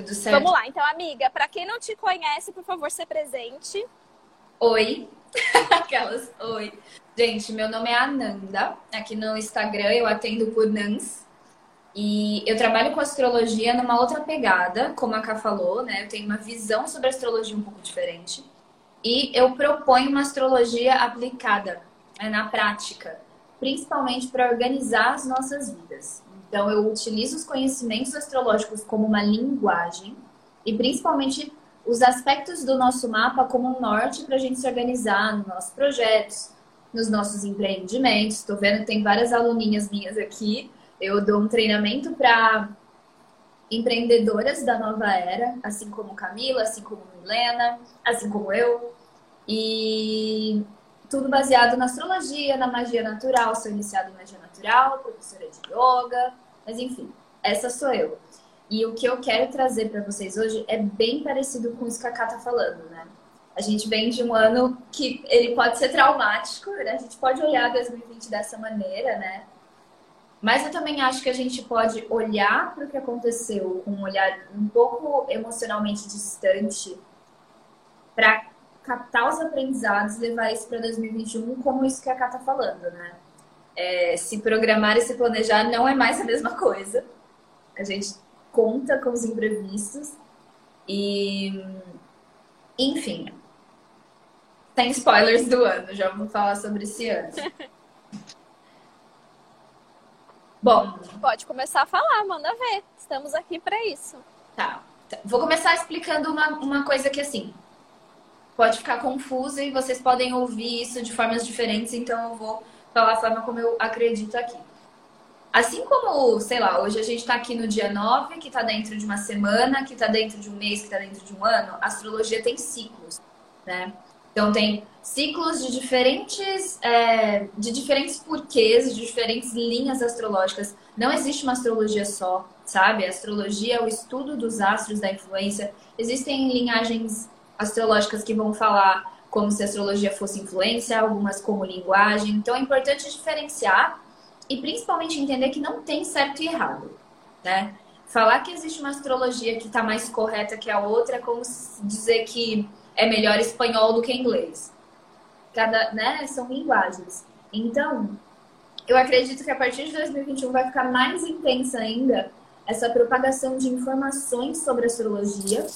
Tudo certo. Vamos lá, então, amiga, para quem não te conhece, por favor, se presente. Oi. Aquelas, oi. Gente, meu nome é Ananda. Aqui no Instagram eu atendo por Nans. E eu trabalho com astrologia numa outra pegada, como a Ká falou, né? Eu tenho uma visão sobre astrologia um pouco diferente. E eu proponho uma astrologia aplicada né, na prática, principalmente para organizar as nossas vidas. Então, eu utilizo os conhecimentos astrológicos como uma linguagem e principalmente os aspectos do nosso mapa como norte para a gente se organizar nos nossos projetos, nos nossos empreendimentos. Estou vendo que tem várias aluninhas minhas aqui. Eu dou um treinamento para empreendedoras da nova era, assim como Camila, assim como Milena, assim como eu. E tudo baseado na astrologia, na magia natural. Sou iniciada em magia natural, professora de yoga, mas enfim, essa sou eu. E o que eu quero trazer para vocês hoje é bem parecido com isso que a Ká tá falando, né? A gente vem de um ano que ele pode ser traumático, né? A gente pode olhar 2020 dessa maneira, né? Mas eu também acho que a gente pode olhar para o que aconteceu com um olhar um pouco emocionalmente distante para captar os aprendizados e levar isso para 2021 como isso que a Ká tá falando, né? É, se programar e se planejar não é mais a mesma coisa. A gente conta com os imprevistos e, enfim, tem spoilers do ano, já vamos falar sobre esse ano. Bom, pode começar a falar, manda ver. Estamos aqui para isso. Tá. Vou começar explicando uma, uma coisa que assim pode ficar confusa e vocês podem ouvir isso de formas diferentes, então eu vou falar a forma como eu acredito aqui. Assim como, sei lá, hoje a gente está aqui no dia 9, que está dentro de uma semana, que está dentro de um mês, que está dentro de um ano, a astrologia tem ciclos, né? Então tem ciclos de diferentes, é, de diferentes porquês, de diferentes linhas astrológicas. Não existe uma astrologia só, sabe? A astrologia é o estudo dos astros da influência. Existem linhagens astrológicas que vão falar como se a astrologia fosse influência, algumas como linguagem. Então é importante diferenciar e principalmente entender que não tem certo e errado, né? Falar que existe uma astrologia que está mais correta que a outra é como dizer que é melhor espanhol do que inglês. Cada, né, são linguagens. Então, eu acredito que a partir de 2021 vai ficar mais intensa ainda essa propagação de informações sobre astrologia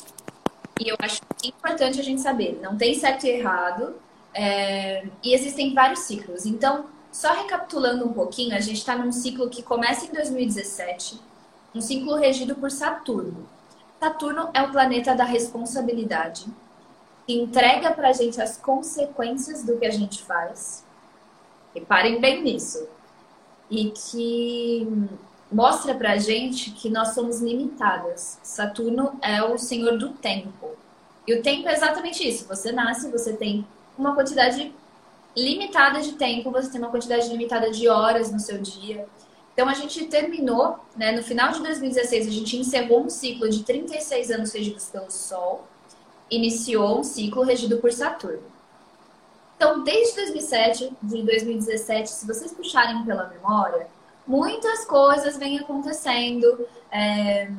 e eu acho importante a gente saber, não tem certo e errado, é, e existem vários ciclos. Então, só recapitulando um pouquinho, a gente está num ciclo que começa em 2017, um ciclo regido por Saturno. Saturno é o planeta da responsabilidade, que entrega para a gente as consequências do que a gente faz. Reparem bem nisso. E que mostra pra gente que nós somos limitadas. Saturno é o senhor do tempo. E o tempo é exatamente isso. Você nasce, você tem uma quantidade limitada de tempo, você tem uma quantidade limitada de horas no seu dia. Então a gente terminou, né, no final de 2016, a gente encerrou um ciclo de 36 anos regidos pelo Sol, iniciou um ciclo regido por Saturno. Então, desde 2007, de 2017, se vocês puxarem pela memória, muitas coisas vêm acontecendo. É,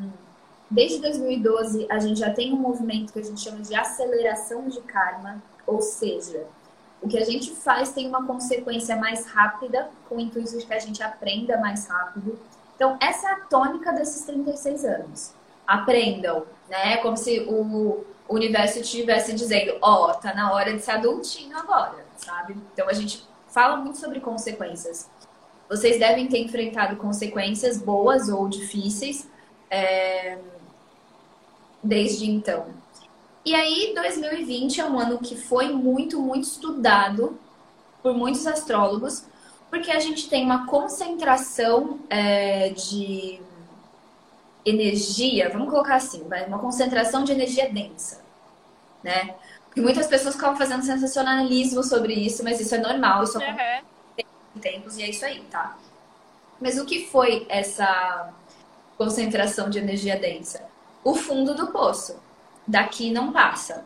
desde 2012, a gente já tem um movimento que a gente chama de aceleração de karma, ou seja, o que a gente faz tem uma consequência mais rápida, com o intuito de que a gente aprenda mais rápido. Então, essa é a tônica desses 36 anos. Aprendam, né? Como se o universo estivesse dizendo, ó, oh, tá na hora de ser adultinho agora, sabe? Então, a gente fala muito sobre consequências. Vocês devem ter enfrentado consequências boas ou difíceis é, desde então. E aí, 2020 é um ano que foi muito, muito estudado por muitos astrólogos, porque a gente tem uma concentração é, de energia, vamos colocar assim, uma concentração de energia densa, né? Porque muitas pessoas ficam fazendo sensacionalismo sobre isso, mas isso é normal, isso acontece tempos e é isso aí, tá? Mas o que foi essa concentração de energia densa? O fundo do poço. Daqui não passa.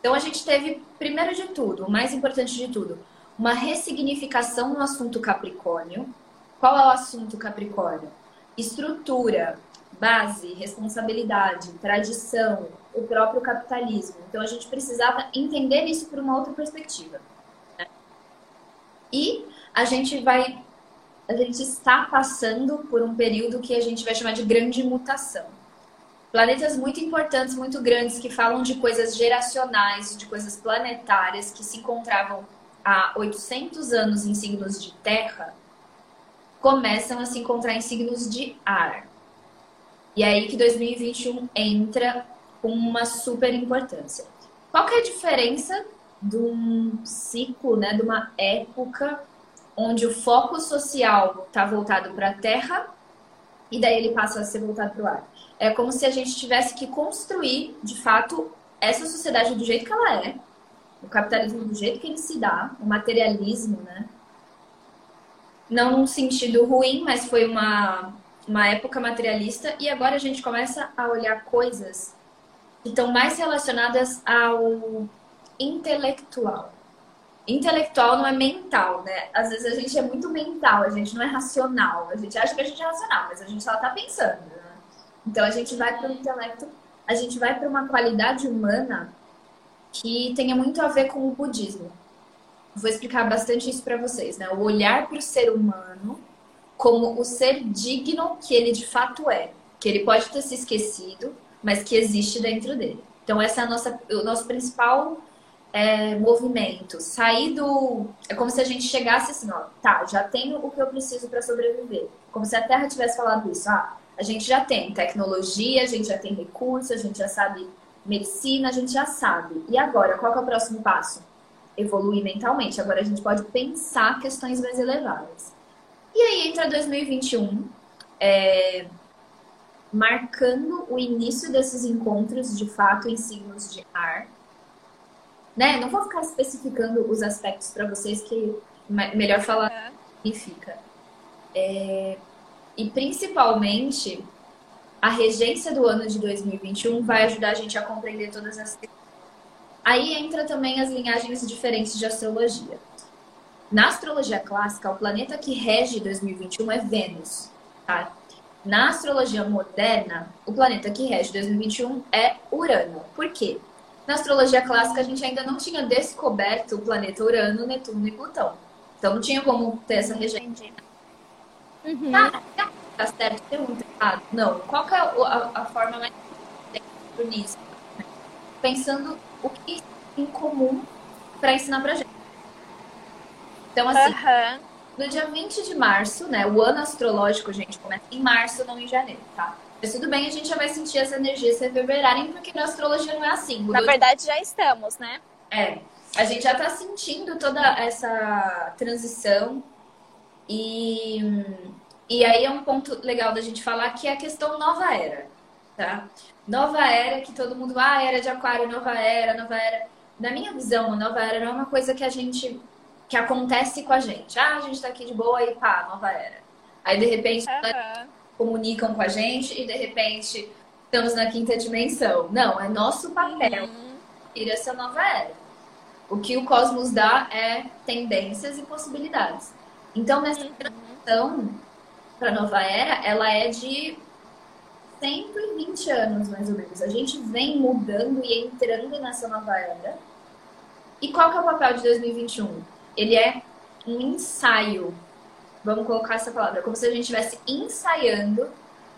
Então a gente teve, primeiro de tudo, o mais importante de tudo, uma ressignificação no assunto Capricórnio. Qual é o assunto Capricórnio? Estrutura, base, responsabilidade, tradição, o próprio capitalismo. Então a gente precisava entender isso por uma outra perspectiva. Né? E a gente vai, a gente está passando por um período que a gente vai chamar de grande mutação. Planetas muito importantes, muito grandes, que falam de coisas geracionais, de coisas planetárias, que se encontravam há 800 anos em signos de terra, começam a se encontrar em signos de ar. E é aí que 2021 entra com uma super importância. Qual que é a diferença de um ciclo, né, de uma época onde o foco social está voltado para a Terra e daí ele passa a ser voltado para o ar? É como se a gente tivesse que construir, de fato, essa sociedade do jeito que ela é, o capitalismo do jeito que ele se dá, o materialismo, né? Não num sentido ruim, mas foi uma uma época materialista e agora a gente começa a olhar coisas que estão mais relacionadas ao intelectual. Intelectual não é mental, né? Às vezes a gente é muito mental, a gente não é racional. A gente acha que a gente é racional, mas a gente só está pensando. Né? Então a gente vai para o intelecto, a gente vai para uma qualidade humana que tenha muito a ver com o budismo. Vou explicar bastante isso para vocês, né? O olhar para o ser humano como o ser digno que ele de fato é, que ele pode ter se esquecido, mas que existe dentro dele. Então essa é a nossa, o nosso principal é, movimento. Sair do, é como se a gente chegasse assim, ó, tá, já tenho o que eu preciso para sobreviver. Como se a Terra tivesse falado isso, ah, a gente já tem tecnologia, a gente já tem recursos, a gente já sabe medicina, a gente já sabe. E agora, qual é o próximo passo? Evoluir mentalmente. Agora a gente pode pensar questões mais elevadas. E aí entra 2021, é, marcando o início desses encontros de fato em signos de ar. Né? Não vou ficar especificando os aspectos para vocês, que melhor falar é. significa. É, e principalmente, a regência do ano de 2021 vai ajudar a gente a compreender todas as. Aí entra também as linhagens diferentes de astrologia. Na astrologia clássica, o planeta que rege 2021 é Vênus. Tá? Na astrologia moderna, o planeta que rege 2021 é Urano. Por quê? Na astrologia clássica, a gente ainda não tinha descoberto o planeta Urano, Netuno e Plutão. Então, não tinha como ter essa regência. Uhum. Tá, tá certo, tem muito errado? Não. Qual é a, a forma mais nisso? Pensando o que em comum para ensinar pra gente. Então, assim, uhum. no dia 20 de março, né? O ano astrológico, gente, começa em março, não em janeiro, tá? Tudo bem, a gente já vai sentir as energias reverberarem, porque na astrologia não é assim. Na verdade, já estamos, né? É. A gente já tá sentindo toda essa transição. E, e aí é um ponto legal da gente falar que é a questão nova era, tá? Nova era que todo mundo, ah, era de aquário, nova era, nova era. Na minha visão, a nova era não é uma coisa que a gente que acontece com a gente. Ah, a gente tá aqui de boa e pá, nova era. Aí de repente uhum. Comunicam com a gente e de repente estamos na quinta dimensão. Não, é nosso papel uhum. ir essa nova era. O que o cosmos dá é tendências e possibilidades. Então, nessa uhum. transição para nova era, ela é de 120 anos, mais ou menos. A gente vem mudando e entrando nessa nova era. E qual que é o papel de 2021? ele é um ensaio. Vamos colocar essa palavra, como se a gente estivesse ensaiando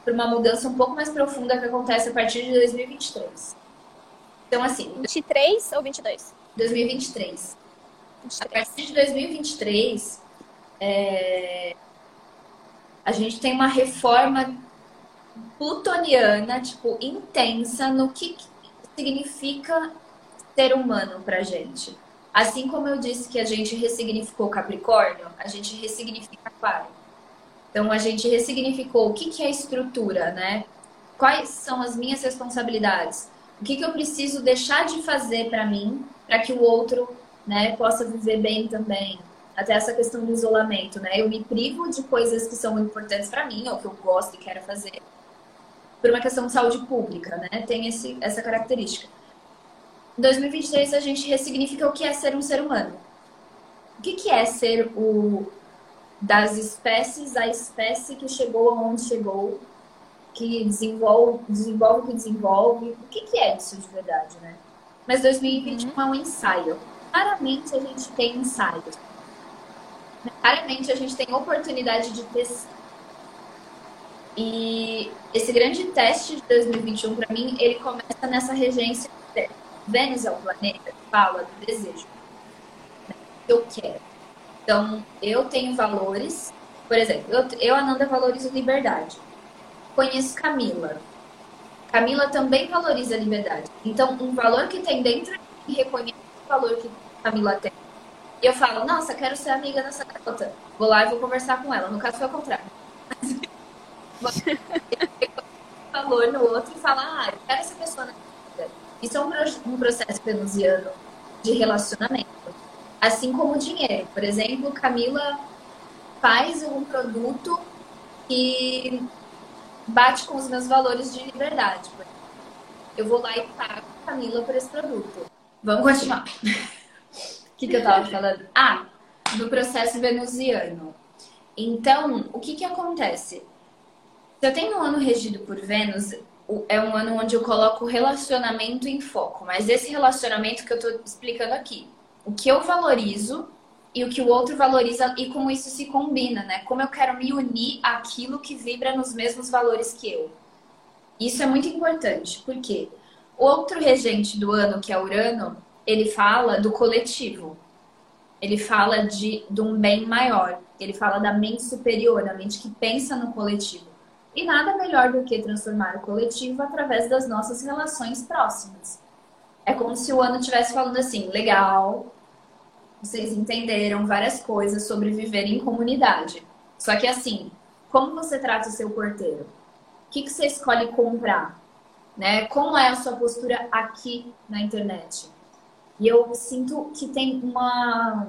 para uma mudança um pouco mais profunda que acontece a partir de 2023. Então, assim. 23 ou 22? 2023. 23. A partir de 2023, é... a gente tem uma reforma plutoniana, tipo, intensa no que significa ser humano pra gente. Assim como eu disse que a gente ressignificou Capricórnio, a gente ressignifica Aquário. Então a gente ressignificou o que, que é estrutura, né? Quais são as minhas responsabilidades? O que, que eu preciso deixar de fazer para mim, para que o outro né, possa viver bem também? Até essa questão do isolamento, né? Eu me privo de coisas que são importantes para mim, ou que eu gosto e quero fazer, por uma questão de saúde pública, né? Tem esse, essa característica. Em 2023 a gente ressignifica o que é ser um ser humano. O que, que é ser o das espécies a espécie que chegou aonde chegou, que desenvolve, desenvolve o que desenvolve. O que, que é isso de verdade, né? Mas 2021 uhum. é um ensaio. Claramente a gente tem ensaios. Claramente a gente tem oportunidade de testar. E esse grande teste de 2021, para mim, ele começa nessa regência. Vênus é o planeta que fala do desejo. Né? Eu quero. Então, eu tenho valores. Por exemplo, eu, eu Ananda, valorizo liberdade. Conheço Camila. Camila também valoriza a liberdade. Então, um valor que tem dentro de reconhece o valor que Camila tem. E eu falo, nossa, quero ser amiga dessa garota. Vou lá e vou conversar com ela. No caso, foi ao contrário. Você valor no outro e fala, ah, eu quero essa pessoa na. Isso é um, um processo venusiano de relacionamento. Assim como o dinheiro. Por exemplo, Camila faz um produto que bate com os meus valores de liberdade. Eu vou lá e pago a Camila por esse produto. Vamos continuar. O que, que eu tava falando? Ah, do processo venusiano. Então, o que que acontece? Se eu tenho um ano regido por Vênus, é um ano onde eu coloco relacionamento em foco. Mas esse relacionamento que eu estou explicando aqui, o que eu valorizo e o que o outro valoriza e como isso se combina, né? Como eu quero me unir àquilo que vibra nos mesmos valores que eu. Isso é muito importante, porque outro regente do ano, que é Urano, ele fala do coletivo. Ele fala de, de um bem maior. Ele fala da mente superior, da mente que pensa no coletivo. E nada melhor do que transformar o coletivo através das nossas relações próximas. É como se o ano estivesse falando assim: legal, vocês entenderam várias coisas sobre viver em comunidade. Só que assim, como você trata o seu porteiro? O que, que você escolhe comprar? Né? Como é a sua postura aqui na internet? E eu sinto que tem uma,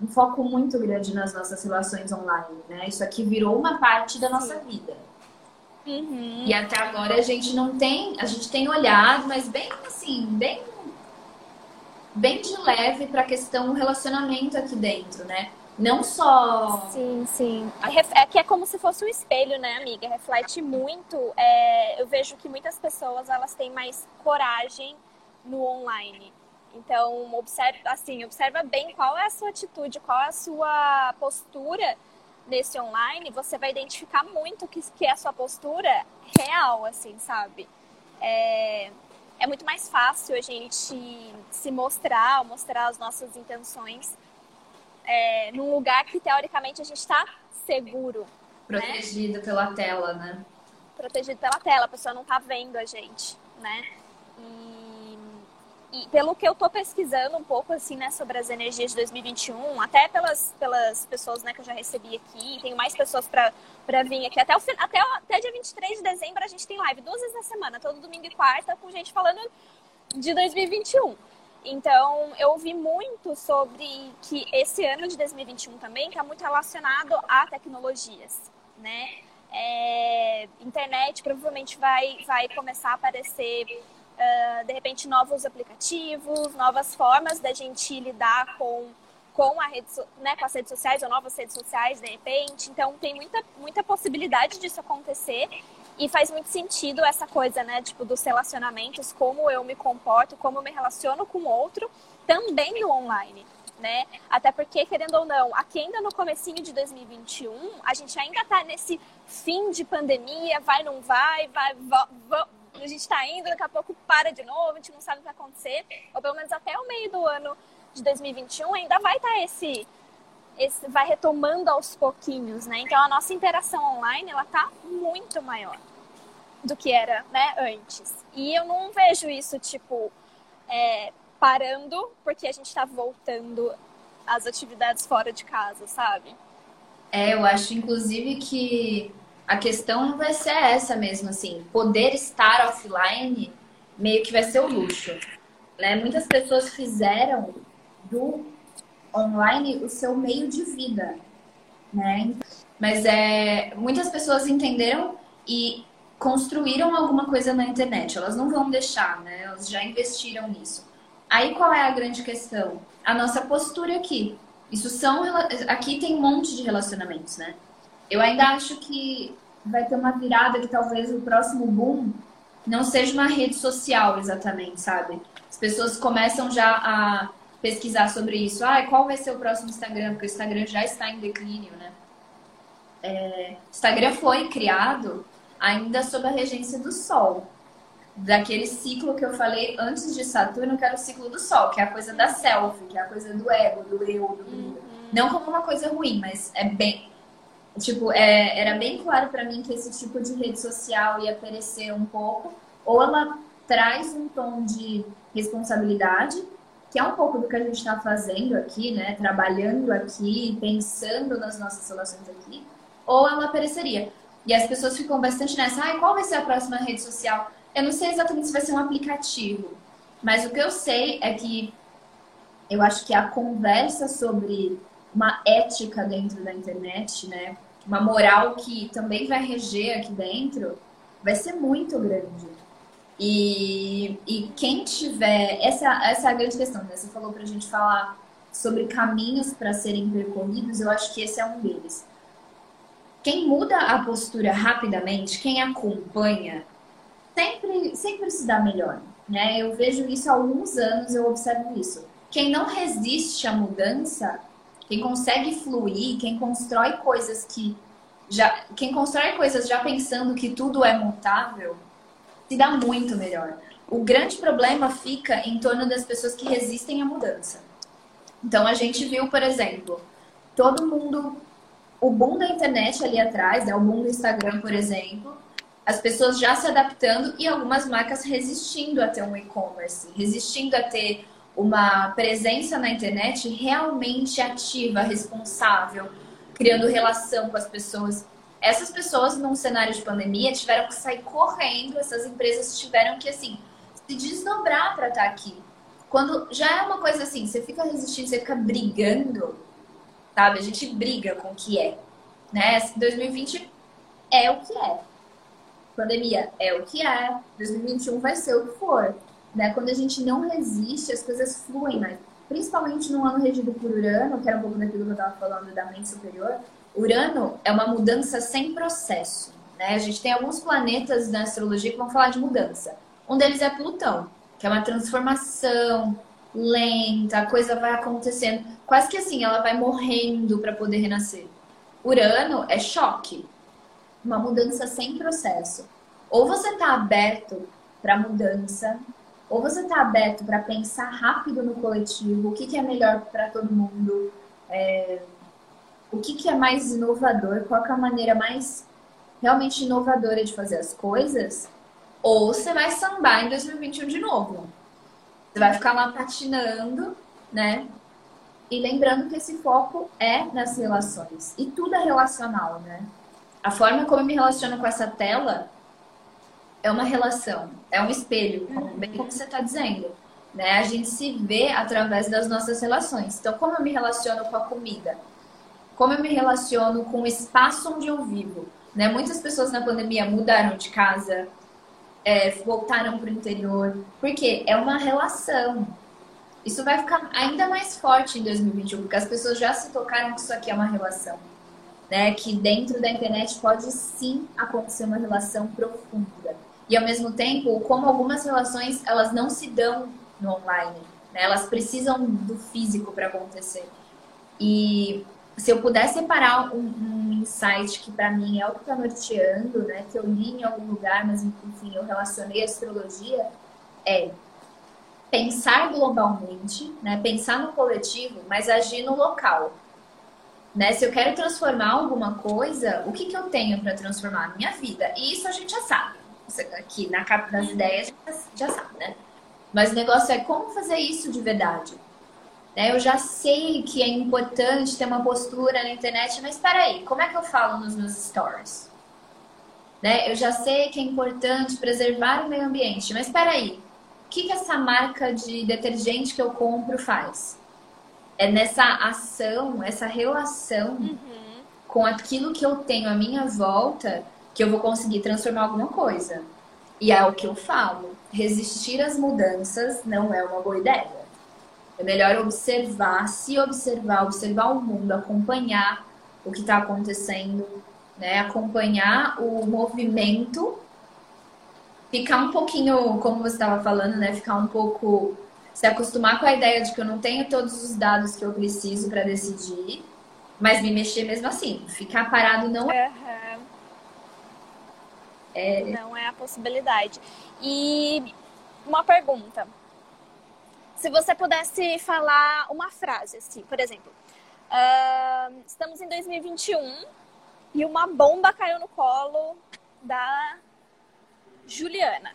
um foco muito grande nas nossas relações online, né? Isso aqui virou uma parte da nossa vida. Uhum. E até agora a gente não tem, a gente tem olhado, mas bem assim, bem bem de leve para a questão relacionamento aqui dentro, né? Não só. Sim, sim. É que é como se fosse um espelho, né, amiga? Reflete muito. É... Eu vejo que muitas pessoas elas têm mais coragem no online. Então, observa, assim, observa bem qual é a sua atitude, qual é a sua postura nesse online. Você vai identificar muito que, que é a sua postura real, assim, sabe? É, é muito mais fácil a gente se mostrar, mostrar as nossas intenções é, num lugar que teoricamente a gente está seguro. Né? Protegido né? pela tela, né? Protegido pela tela, a pessoa não está vendo a gente, né? E, e pelo que eu estou pesquisando um pouco assim, né, sobre as energias de 2021, até pelas, pelas pessoas né, que eu já recebi aqui, tenho mais pessoas para vir aqui. Até, o, até, até dia 23 de dezembro a gente tem live duas vezes na semana, todo domingo e quarta, com gente falando de 2021. Então, eu ouvi muito sobre que esse ano de 2021 também está muito relacionado a tecnologias, né? É, internet provavelmente vai, vai começar a aparecer, uh, de repente, novos aplicativos, novas formas da gente lidar com com, a rede, né, com as redes sociais ou novas redes sociais, de repente. Então, tem muita, muita possibilidade disso acontecer. E faz muito sentido essa coisa, né, tipo, dos relacionamentos, como eu me comporto, como eu me relaciono com o outro, também no online, né? Até porque, querendo ou não, aqui ainda no comecinho de 2021, a gente ainda tá nesse fim de pandemia, vai, não vai, vai, a gente está indo, daqui a pouco para de novo, a gente não sabe o que vai acontecer, ou pelo menos até o meio do ano de 2021 ainda vai estar tá esse, esse vai retomando aos pouquinhos, né? Então a nossa interação online ela tá muito maior do que era, né, antes. E eu não vejo isso tipo é, parando porque a gente está voltando às atividades fora de casa, sabe? É, eu acho inclusive que a questão vai ser essa mesmo, assim, poder estar offline meio que vai ser o luxo. Né? Muitas pessoas fizeram do online o seu meio de vida, né? Mas é, muitas pessoas entenderam e construíram alguma coisa na internet. Elas não vão deixar, né? Elas já investiram nisso. Aí qual é a grande questão? A nossa postura aqui. Isso são aqui tem um monte de relacionamentos, né? Eu ainda acho que vai ter uma virada que talvez o próximo boom não seja uma rede social exatamente, sabe? As pessoas começam já a pesquisar sobre isso. Ah, qual vai ser o próximo Instagram? Porque o Instagram já está em declínio, né? É, Instagram foi criado ainda sob a regência do Sol. Daquele ciclo que eu falei antes de Saturno, que era o ciclo do Sol, que é a coisa da selfie, que é a coisa do ego, do eu, do uhum. Não como uma coisa ruim, mas é bem. Tipo, é, era bem claro para mim que esse tipo de rede social ia perecer um pouco. Ou ela traz um tom de responsabilidade, que é um pouco do que a gente está fazendo aqui, né? Trabalhando aqui, pensando nas nossas relações aqui, ou ela apareceria. E as pessoas ficam bastante nessa, ah, qual vai ser a próxima rede social? Eu não sei exatamente se vai ser um aplicativo, mas o que eu sei é que eu acho que a conversa sobre uma ética dentro da internet, né? Uma moral que também vai reger aqui dentro, vai ser muito grande. E, e quem tiver. Essa, essa é a grande questão, né? Você falou pra gente falar sobre caminhos para serem percorridos, eu acho que esse é um deles. Quem muda a postura rapidamente, quem acompanha, sempre, sempre se dá melhor. Né? Eu vejo isso há alguns anos, eu observo isso. Quem não resiste à mudança, quem consegue fluir, quem constrói coisas que já, quem constrói coisas já pensando que tudo é mutável, se dá muito melhor. O grande problema fica em torno das pessoas que resistem à mudança. Então a gente viu, por exemplo, todo mundo, o boom da internet ali atrás, né, o boom do Instagram, por exemplo, as pessoas já se adaptando e algumas marcas resistindo a ter um e-commerce, resistindo a ter uma presença na internet realmente ativa, responsável, criando relação com as pessoas essas pessoas, num cenário de pandemia, tiveram que sair correndo, essas empresas tiveram que, assim, se desdobrar para estar tá aqui. Quando já é uma coisa assim, você fica resistindo, você fica brigando, sabe? A gente briga com o que é, né? 2020 é o que é. Pandemia é o que é. 2021 vai ser o que for. Né? Quando a gente não resiste, as coisas fluem mais. Principalmente no ano regido por Urano, que era um pouco daquilo que eu estava falando da mente superior Urano é uma mudança sem processo. Né? A gente tem alguns planetas na astrologia que vão falar de mudança. Um deles é Plutão, que é uma transformação lenta, a coisa vai acontecendo. Quase que assim, ela vai morrendo para poder renascer. Urano é choque, uma mudança sem processo. Ou você está aberto para mudança, ou você está aberto para pensar rápido no coletivo, o que, que é melhor para todo mundo. É o que, que é mais inovador, qual é a maneira mais realmente inovadora de fazer as coisas, ou você vai sambar em 2021 de novo. Você vai ficar lá patinando, né? E lembrando que esse foco é nas relações. E tudo é relacional, né? A forma como eu me relaciono com essa tela é uma relação, é um espelho, bem como você está dizendo. Né? A gente se vê através das nossas relações. Então, como eu me relaciono com a comida? como eu me relaciono com o espaço onde eu vivo. Né? Muitas pessoas na pandemia mudaram de casa, é, voltaram para o interior, porque é uma relação. Isso vai ficar ainda mais forte em 2021, porque as pessoas já se tocaram que isso aqui é uma relação. Né? Que dentro da internet pode sim acontecer uma relação profunda. E ao mesmo tempo, como algumas relações elas não se dão no online, né? elas precisam do físico para acontecer. E se eu puder separar um, um insight que para mim é o que está norteando, né, que eu li em algum lugar, mas enfim, eu relacionei a astrologia, é pensar globalmente, né, pensar no coletivo, mas agir no local. Né? Se eu quero transformar alguma coisa, o que, que eu tenho para transformar a minha vida? E isso a gente já sabe. Aqui na capa das ideias já sabe, né? Mas o negócio é como fazer isso de verdade. Né? Eu já sei que é importante ter uma postura na internet, mas espera aí, como é que eu falo nos meus stories? Né? Eu já sei que é importante preservar o meio ambiente, mas espera aí, o que, que essa marca de detergente que eu compro faz? É nessa ação, essa relação uhum. com aquilo que eu tenho à minha volta que eu vou conseguir transformar alguma coisa. E é o que eu falo. Resistir às mudanças não é uma boa ideia. É melhor observar, se observar, observar o mundo, acompanhar o que está acontecendo, né? Acompanhar o movimento, ficar um pouquinho, como você estava falando, né? Ficar um pouco se acostumar com a ideia de que eu não tenho todos os dados que eu preciso para decidir, mas me mexer mesmo assim. Ficar parado não é. Uhum. É... Não é a possibilidade. E uma pergunta. Se você pudesse falar uma frase, assim, por exemplo, uh, estamos em 2021 e uma bomba caiu no colo da Juliana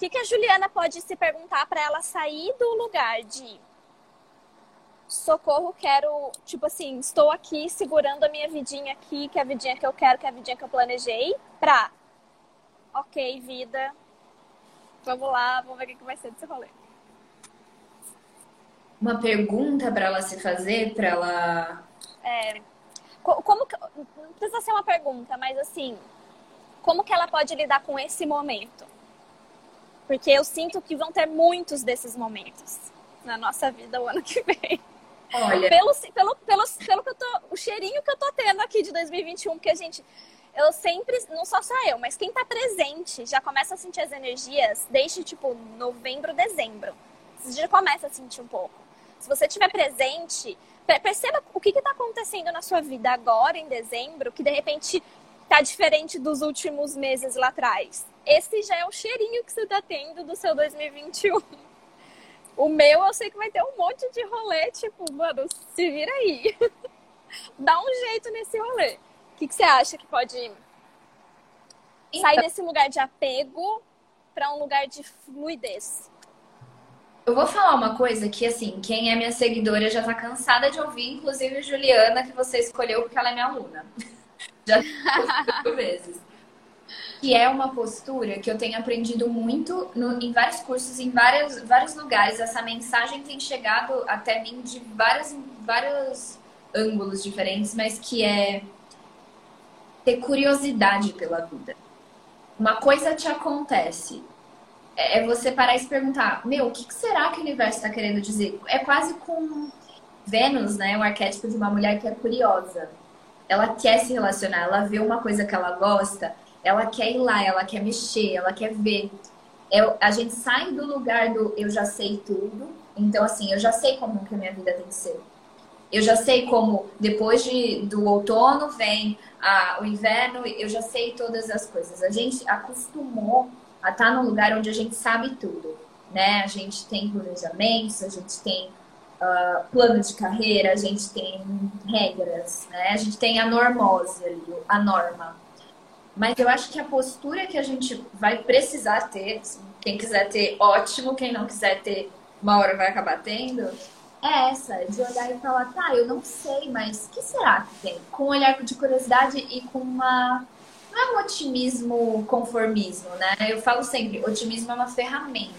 que, que a Juliana pode se perguntar para ela sair do lugar de socorro, quero, tipo assim, estou aqui segurando a minha vidinha aqui, que é a vidinha que eu quero, que é a vidinha que eu planejei, pra, ok, vida, vamos lá, vamos ver o que, que vai ser desse rolê. Uma pergunta para ela se fazer, para ela. É, como que, não precisa ser uma pergunta, mas assim, como que ela pode lidar com esse momento? Porque eu sinto que vão ter muitos desses momentos na nossa vida o ano que vem. Olha. Pelo, pelo, pelo, pelo que eu tô, o cheirinho que eu tô tendo aqui de 2021, porque a gente, eu sempre, não só só eu, mas quem tá presente já começa a sentir as energias desde tipo novembro, dezembro. Você já começa a sentir um pouco. Se você estiver presente, perceba o que está acontecendo na sua vida agora, em dezembro, que de repente tá diferente dos últimos meses lá atrás esse já é o cheirinho que você tá tendo do seu 2021. O meu, eu sei que vai ter um monte de rolê, tipo, mano, se vira aí. Dá um jeito nesse rolê. O que, que você acha que pode então... sair desse lugar de apego para um lugar de fluidez? Eu vou falar uma coisa que, assim, quem é minha seguidora já tá cansada de ouvir, inclusive Juliana, que você escolheu porque ela é minha aluna. Já vezes que é uma postura que eu tenho aprendido muito no, em vários cursos, em vários, vários lugares. Essa mensagem tem chegado até mim de vários, vários ângulos diferentes, mas que é ter curiosidade pela vida. Uma coisa te acontece, é, é você parar e se perguntar: meu, o que, que será que o universo está querendo dizer? É quase com Vênus, né? O arquétipo de uma mulher que é curiosa. Ela quer se relacionar, ela vê uma coisa que ela gosta ela quer ir lá, ela quer mexer, ela quer ver. Eu, a gente sai do lugar do eu já sei tudo. Então, assim, eu já sei como que a minha vida tem que ser. Eu já sei como, depois de, do outono, vem a, o inverno, eu já sei todas as coisas. A gente acostumou a estar num lugar onde a gente sabe tudo, né? A gente tem planejamentos, a gente tem uh, plano de carreira, a gente tem regras, né? A gente tem a normose ali, a norma. Mas eu acho que a postura que a gente vai precisar ter, quem quiser ter, ótimo, quem não quiser ter, uma hora vai acabar tendo, é essa, de olhar e falar, tá, eu não sei, mas o que será que tem? Com um olhar de curiosidade e com uma. Não é um otimismo conformismo, né? Eu falo sempre, otimismo é uma ferramenta.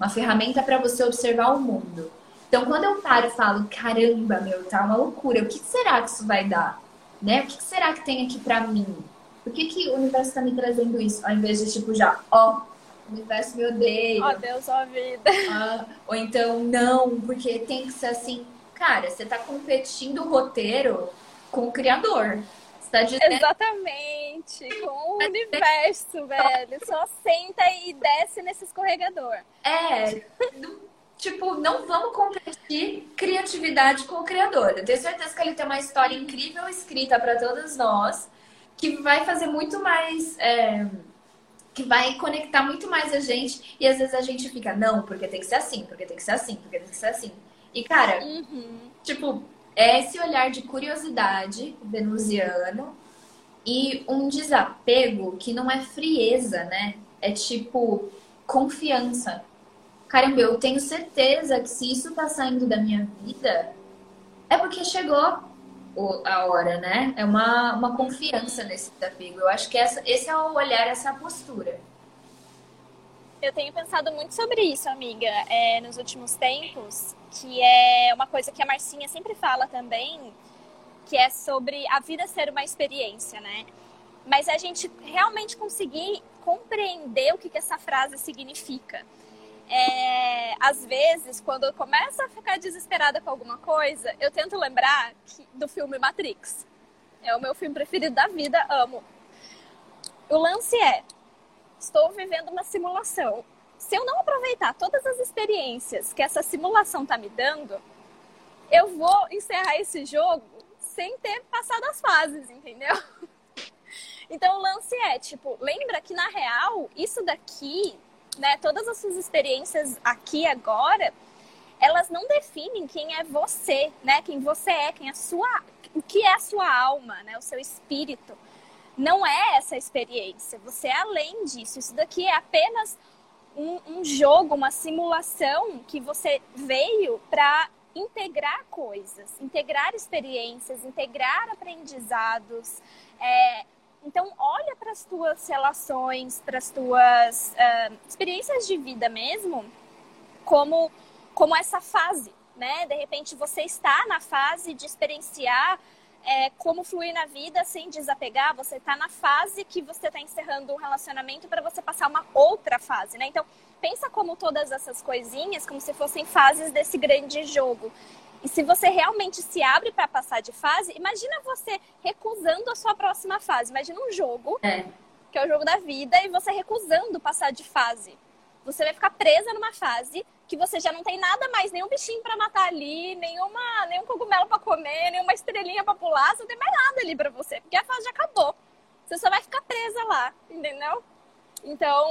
Uma ferramenta para você observar o mundo. Então, quando eu paro e falo, caramba, meu, tá uma loucura, o que será que isso vai dar? Né? O que será que tem aqui para mim? Por que, que o universo está me trazendo isso? Ao invés de, tipo, já, ó, o universo me odeia. Ó oh, Deus, ó vida. Ah, ou então, não, porque tem que ser assim. Cara, você está competindo o roteiro com o criador. Tá dizendo... Exatamente, com o universo, velho. Só senta e desce nesse escorregador. É, tipo, não vamos competir criatividade com o criador. Eu tenho certeza que ele tem uma história incrível escrita para todos nós que vai fazer muito mais. É, que vai conectar muito mais a gente. E às vezes a gente fica, não, porque tem que ser assim, porque tem que ser assim, porque tem que ser assim. E, cara, uhum. tipo, é esse olhar de curiosidade venusiano e um desapego que não é frieza, né? É tipo confiança. Caramba, eu tenho certeza que se isso tá saindo da minha vida, é porque chegou a hora, né? É uma, uma confiança nesse desapego. Eu acho que essa, esse é o olhar, essa é postura. Eu tenho pensado muito sobre isso, amiga, é, nos últimos tempos, que é uma coisa que a Marcinha sempre fala também, que é sobre a vida ser uma experiência, né? Mas a gente realmente conseguir compreender o que, que essa frase significa é, às vezes, quando eu começo a ficar desesperada com alguma coisa, eu tento lembrar que, do filme Matrix. É o meu filme preferido da vida, amo. O lance é: estou vivendo uma simulação. Se eu não aproveitar todas as experiências que essa simulação tá me dando, eu vou encerrar esse jogo sem ter passado as fases, entendeu? Então o lance é, tipo, lembra que na real, isso daqui, né, todas as suas experiências aqui agora, elas não definem quem é você, né? Quem você é, quem é a sua, o que é a sua alma, né? O seu espírito. Não é essa experiência. Você é além disso. Isso daqui é apenas um, um jogo, uma simulação que você veio para integrar coisas, integrar experiências, integrar aprendizados. É, então, olha para as tuas relações, para as tuas uh, experiências de vida mesmo, como, como essa fase, né? De repente, você está na fase de experienciar é, como fluir na vida sem desapegar. Você está na fase que você está encerrando um relacionamento para você passar uma outra fase, né? Então, pensa como todas essas coisinhas, como se fossem fases desse grande jogo. E se você realmente se abre para passar de fase, imagina você recusando a sua próxima fase. Imagina um jogo, é. que é o jogo da vida, e você recusando passar de fase. Você vai ficar presa numa fase que você já não tem nada mais, nenhum bichinho para matar ali, nenhuma, nenhum cogumelo para comer, nenhuma estrelinha para pular, você não tem mais nada ali para você, porque a fase já acabou. Você só vai ficar presa lá, entendeu? Então,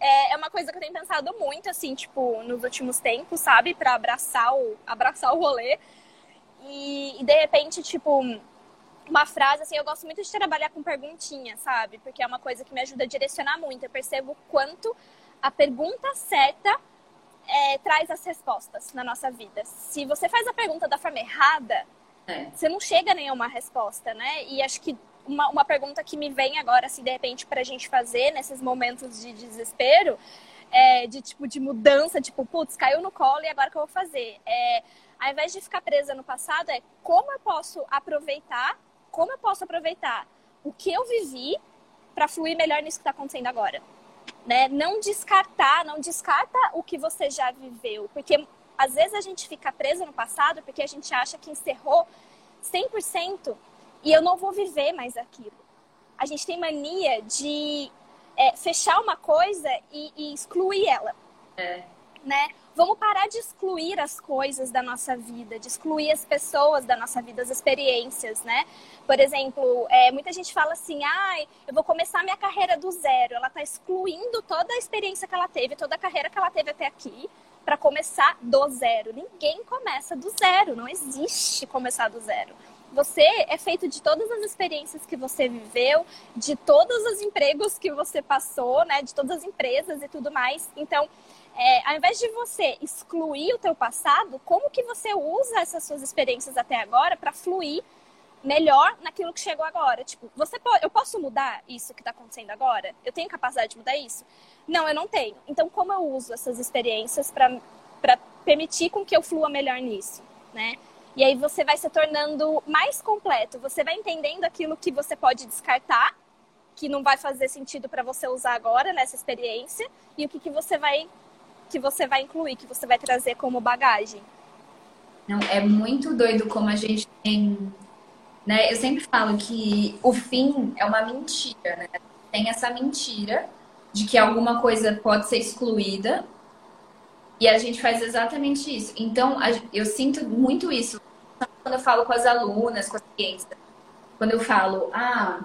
é, é uma coisa que eu tenho pensado muito, assim, tipo, nos últimos tempos, sabe? para abraçar o, abraçar o rolê. E, e, de repente, tipo, uma frase, assim, eu gosto muito de trabalhar com perguntinha, sabe? Porque é uma coisa que me ajuda a direcionar muito. Eu percebo quanto a pergunta certa é, traz as respostas na nossa vida. Se você faz a pergunta da forma errada, é. você não chega a nenhuma resposta, né? E acho que uma, uma pergunta que me vem agora, assim, de repente, para a gente fazer nesses momentos de desespero, é, de tipo de mudança, tipo, putz, caiu no colo e agora o que eu vou fazer? É, ao invés de ficar presa no passado, é como eu posso aproveitar, como eu posso aproveitar o que eu vivi para fluir melhor nisso que está acontecendo agora. Né? Não descartar, não descarta o que você já viveu, porque às vezes a gente fica presa no passado porque a gente acha que encerrou 100% e eu não vou viver mais aquilo. A gente tem mania de é, fechar uma coisa e, e excluir ela. É. Né? Vamos parar de excluir as coisas da nossa vida, de excluir as pessoas da nossa vida, as experiências, né? Por exemplo, é, muita gente fala assim, ai, eu vou começar minha carreira do zero. Ela está excluindo toda a experiência que ela teve, toda a carreira que ela teve até aqui, para começar do zero. Ninguém começa do zero, não existe começar do zero. Você é feito de todas as experiências que você viveu, de todos os empregos que você passou, né? De todas as empresas e tudo mais. Então, é, ao invés de você excluir o teu passado, como que você usa essas suas experiências até agora para fluir melhor naquilo que chegou agora? Tipo, você pode, eu posso mudar isso que está acontecendo agora? Eu tenho capacidade de mudar isso? Não, eu não tenho. Então, como eu uso essas experiências para permitir com que eu flua melhor nisso, né? E aí você vai se tornando mais completo. Você vai entendendo aquilo que você pode descartar, que não vai fazer sentido para você usar agora nessa experiência, e o que, que você vai que você vai incluir, que você vai trazer como bagagem. Não, é muito doido como a gente tem, né? Eu sempre falo que o fim é uma mentira, né? Tem essa mentira de que alguma coisa pode ser excluída e a gente faz exatamente isso. Então, eu sinto muito isso quando eu falo com as alunas, com as clientes, quando eu falo, ah,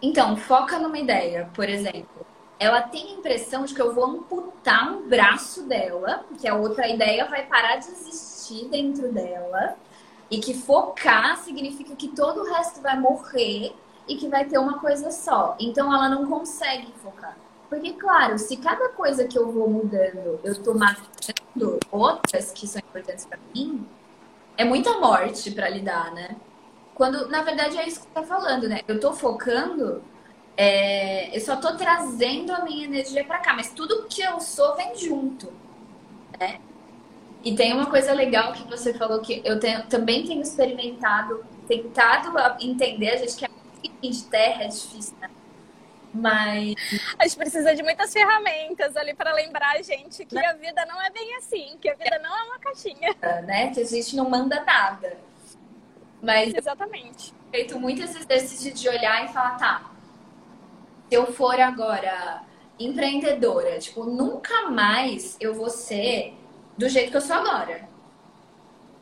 então, foca numa ideia, por exemplo. Ela tem a impressão de que eu vou amputar um braço dela, que a outra ideia vai parar de existir dentro dela, e que focar significa que todo o resto vai morrer e que vai ter uma coisa só. Então ela não consegue focar. Porque, claro, se cada coisa que eu vou mudando eu tô matando outras que são importantes para mim, é muita morte para lidar, né? Quando, na verdade, é isso que você tá falando, né? Eu tô focando, é, eu só tô trazendo a minha energia para cá, mas tudo que eu sou vem junto, né? E tem uma coisa legal que você falou que eu tenho, também tenho experimentado, tentado entender, a gente que é de terra é difícil, né? Mas. A gente precisa de muitas ferramentas ali para lembrar a gente que a vida não é bem assim, que a vida não é uma caixinha. Né? Que a gente não manda nada. Mas. Exatamente. feito muito esse exercício de olhar e falar, tá, se eu for agora empreendedora, tipo, nunca mais eu vou ser do jeito que eu sou agora.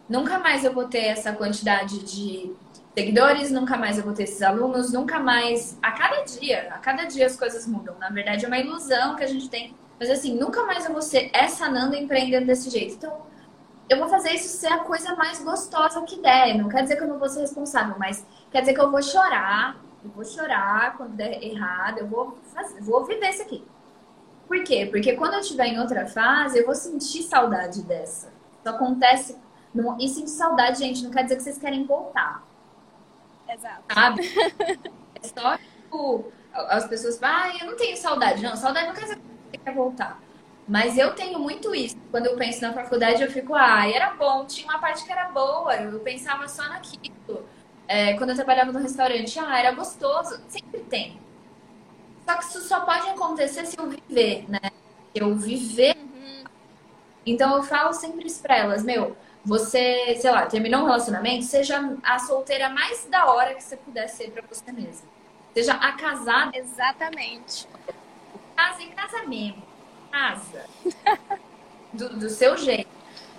Nunca mais eu vou ter essa quantidade de seguidores, nunca mais eu vou ter esses alunos, nunca mais. A cada dia, a cada dia as coisas mudam. Na verdade, é uma ilusão que a gente tem. Mas assim, nunca mais eu vou ser essa Nanda empreendendo desse jeito. Então, eu vou fazer isso ser a coisa mais gostosa que der. Não quer dizer que eu não vou ser responsável, mas quer dizer que eu vou chorar. Eu vou chorar quando der errado. Eu vou, fazer, vou viver isso aqui. Por quê? Porque quando eu estiver em outra fase, eu vou sentir saudade dessa. Isso acontece. E sentir saudade, gente, não quer dizer que vocês querem voltar. Exato. Sabe? É só, tipo, as pessoas falam, ah, eu não tenho saudade. Não, saudade não quer dizer que você quer voltar. Mas eu tenho muito isso. Quando eu penso na faculdade, eu fico, ah, era bom, tinha uma parte que era boa, eu pensava só naquilo. É, quando eu trabalhava no restaurante, ah, era gostoso. Sempre tem. Só que isso só pode acontecer se eu viver, né? Eu viver. Uhum. Então eu falo sempre isso pra elas, meu, você, sei lá, terminou um relacionamento, seja a solteira mais da hora que você puder ser pra você mesma. Seja a casada. Exatamente. Casa em casa mesmo. Casa. do, do seu jeito.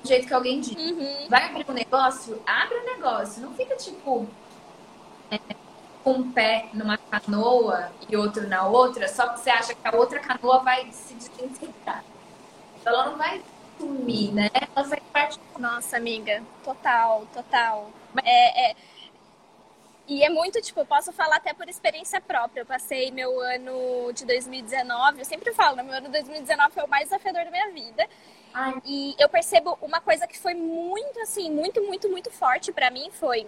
Do jeito que alguém diz. Uhum. Vai abrir um negócio? Abre um negócio. Não fica tipo. É, com um pé numa canoa e outro na outra, só que você acha que a outra canoa vai se desintegrar. Ela não vai sumir, né? Ela vai parte. Nossa, amiga, total, total. É, é... E é muito, tipo, eu posso falar até por experiência própria. Eu passei meu ano de 2019, eu sempre falo, né? meu ano de 2019 foi o mais desafiador da minha vida. Ai. E eu percebo uma coisa que foi muito, assim, muito, muito, muito forte para mim foi.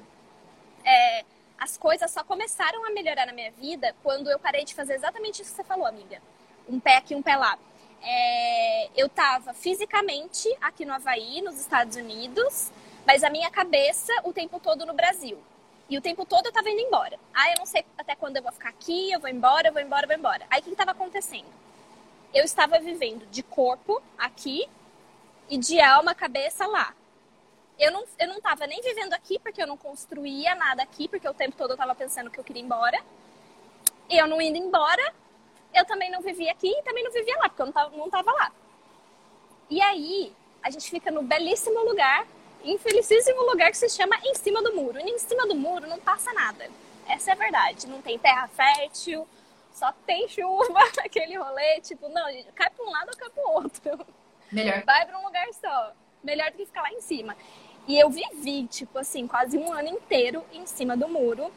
É, as coisas só começaram a melhorar na minha vida quando eu parei de fazer exatamente isso que você falou, amiga. Um pé aqui, um pé lá. É, eu estava fisicamente aqui no Havaí, nos Estados Unidos, mas a minha cabeça o tempo todo no Brasil. E o tempo todo eu estava indo embora. Ah, eu não sei até quando eu vou ficar aqui, eu vou embora, eu vou embora, eu vou embora. Aí o que estava acontecendo? Eu estava vivendo de corpo aqui e de alma, cabeça lá eu não, eu não tava nem vivendo aqui, porque eu não construía nada aqui, porque o tempo todo eu tava pensando que eu queria ir embora. Eu não indo embora, eu também não vivia aqui e também não vivia lá, porque eu não tava, não tava lá. E aí, a gente fica no belíssimo lugar, infelicíssimo lugar que se chama em cima do muro. E em cima do muro não passa nada. Essa é a verdade. Não tem terra fértil, só tem chuva, aquele rolê, tipo, não, cai pra um lado ou cai pro outro. Melhor. Vai pra um lugar só. Melhor do que ficar lá em cima. E eu vivi, tipo assim, quase um ano inteiro em cima do muro,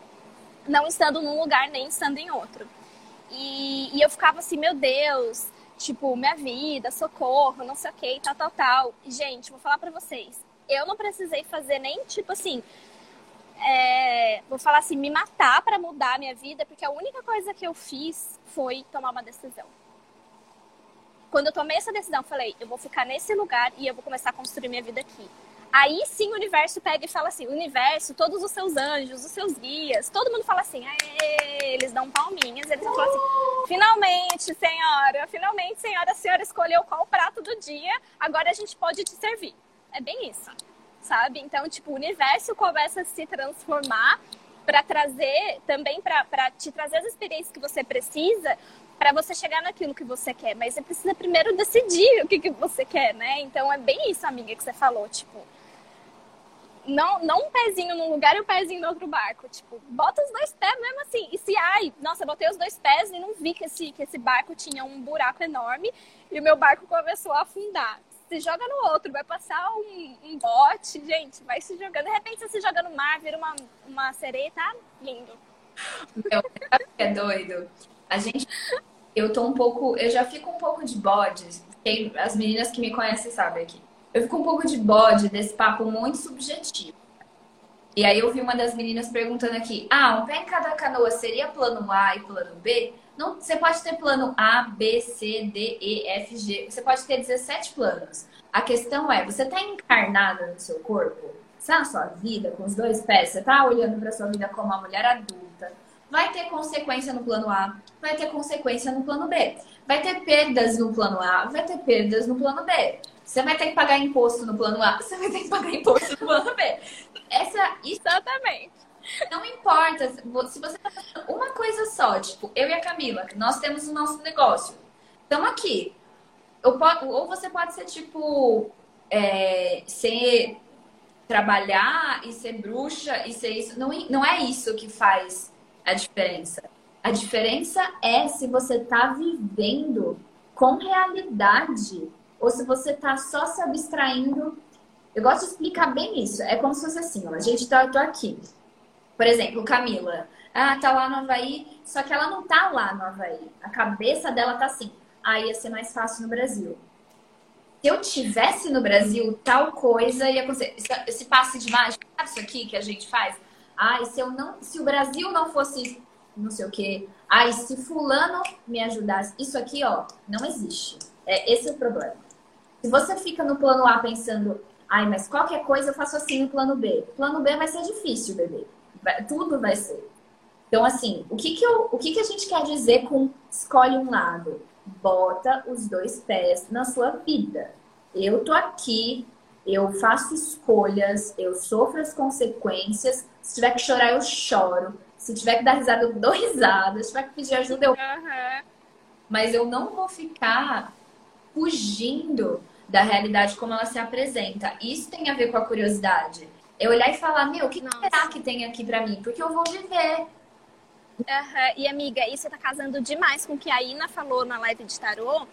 não estando num lugar nem estando em outro. E, e eu ficava assim, meu Deus, tipo, minha vida, socorro, não sei o que, tal, tal, tal. Gente, vou falar pra vocês, eu não precisei fazer nem, tipo assim, é, vou falar assim, me matar para mudar a minha vida, porque a única coisa que eu fiz foi tomar uma decisão. Quando eu tomei essa decisão, eu falei, eu vou ficar nesse lugar e eu vou começar a construir minha vida aqui. Aí sim o universo pega e fala assim: o universo, todos os seus anjos, os seus guias, todo mundo fala assim, eles dão palminhas, eles falam assim: finalmente, senhora, finalmente, senhora, a senhora escolheu qual prato do dia, agora a gente pode te servir. É bem isso, sabe? Então, tipo, o universo começa a se transformar para trazer também para te trazer as experiências que você precisa para você chegar naquilo que você quer, mas você precisa primeiro decidir o que, que você quer, né? Então é bem isso, amiga, que você falou, tipo, não, não um pezinho num lugar e um pezinho no outro barco. Tipo, bota os dois pés mesmo assim. E se, ai, nossa, botei os dois pés e não vi que esse, que esse barco tinha um buraco enorme e o meu barco começou a afundar. Se joga no outro, vai passar um, um bote, gente, vai se jogando. De repente você se joga no mar, vira uma, uma sereia, tá lindo. Meu, é doido. A gente. Eu tô um pouco. Eu já fico um pouco de bode. As meninas que me conhecem sabem aqui eu fico um pouco de bode desse papo muito subjetivo. E aí eu vi uma das meninas perguntando aqui: ah, um pé em cada canoa seria plano A e plano B? Não, você pode ter plano A, B, C, D, E, F, G. Você pode ter 17 planos. A questão é, você está encarnada no seu corpo? Você tá na sua vida com os dois pés? Você está olhando para sua vida como uma mulher adulta? Vai ter consequência no plano A, vai ter consequência no plano B. Vai ter perdas no plano A, vai ter perdas no plano B. Você vai ter que pagar imposto no plano A, você vai ter que pagar imposto no plano B. Essa, Exatamente. Não importa. Se você tá fazendo uma coisa só, tipo, eu e a Camila, nós temos o nosso negócio. Estamos aqui. Ou você pode ser, tipo, é, ser trabalhar e ser bruxa e ser isso. Não, não é isso que faz a diferença. A diferença é se você está vivendo com realidade ou se você está só se abstraindo. Eu gosto de explicar bem isso. É como se fosse assim, ó, a gente tá, tô aqui. Por exemplo, Camila. Ah, tá lá no Havaí, só que ela não tá lá no Havaí. A cabeça dela tá assim. Ah, ia ser mais fácil no Brasil. Se eu tivesse no Brasil, tal coisa ia acontecer. Esse, passe de mágica, sabe isso aqui que a gente faz? Ah, se eu não, se o Brasil não fosse não sei o quê. Ai, se fulano me ajudasse. Isso aqui, ó, não existe. É, esse é o problema. Se você fica no plano A pensando, ai, mas qualquer coisa eu faço assim no plano B. Plano B vai ser difícil, bebê. Vai, tudo vai ser. Então, assim, o que que, eu, o que que a gente quer dizer com escolhe um lado? Bota os dois pés na sua vida. Eu tô aqui, eu faço escolhas, eu sofro as consequências. Se tiver que chorar, eu choro. Se tiver que dar risada, eu dou risada. Se tiver que pedir ajuda, eu. Uhum. Mas eu não vou ficar fugindo da realidade como ela se apresenta. Isso tem a ver com a curiosidade. É olhar e falar, meu, o que Nossa. será que tem aqui para mim? Porque eu vou viver. Uhum. E amiga, isso tá casando demais com o que a Ina falou na live de tarô,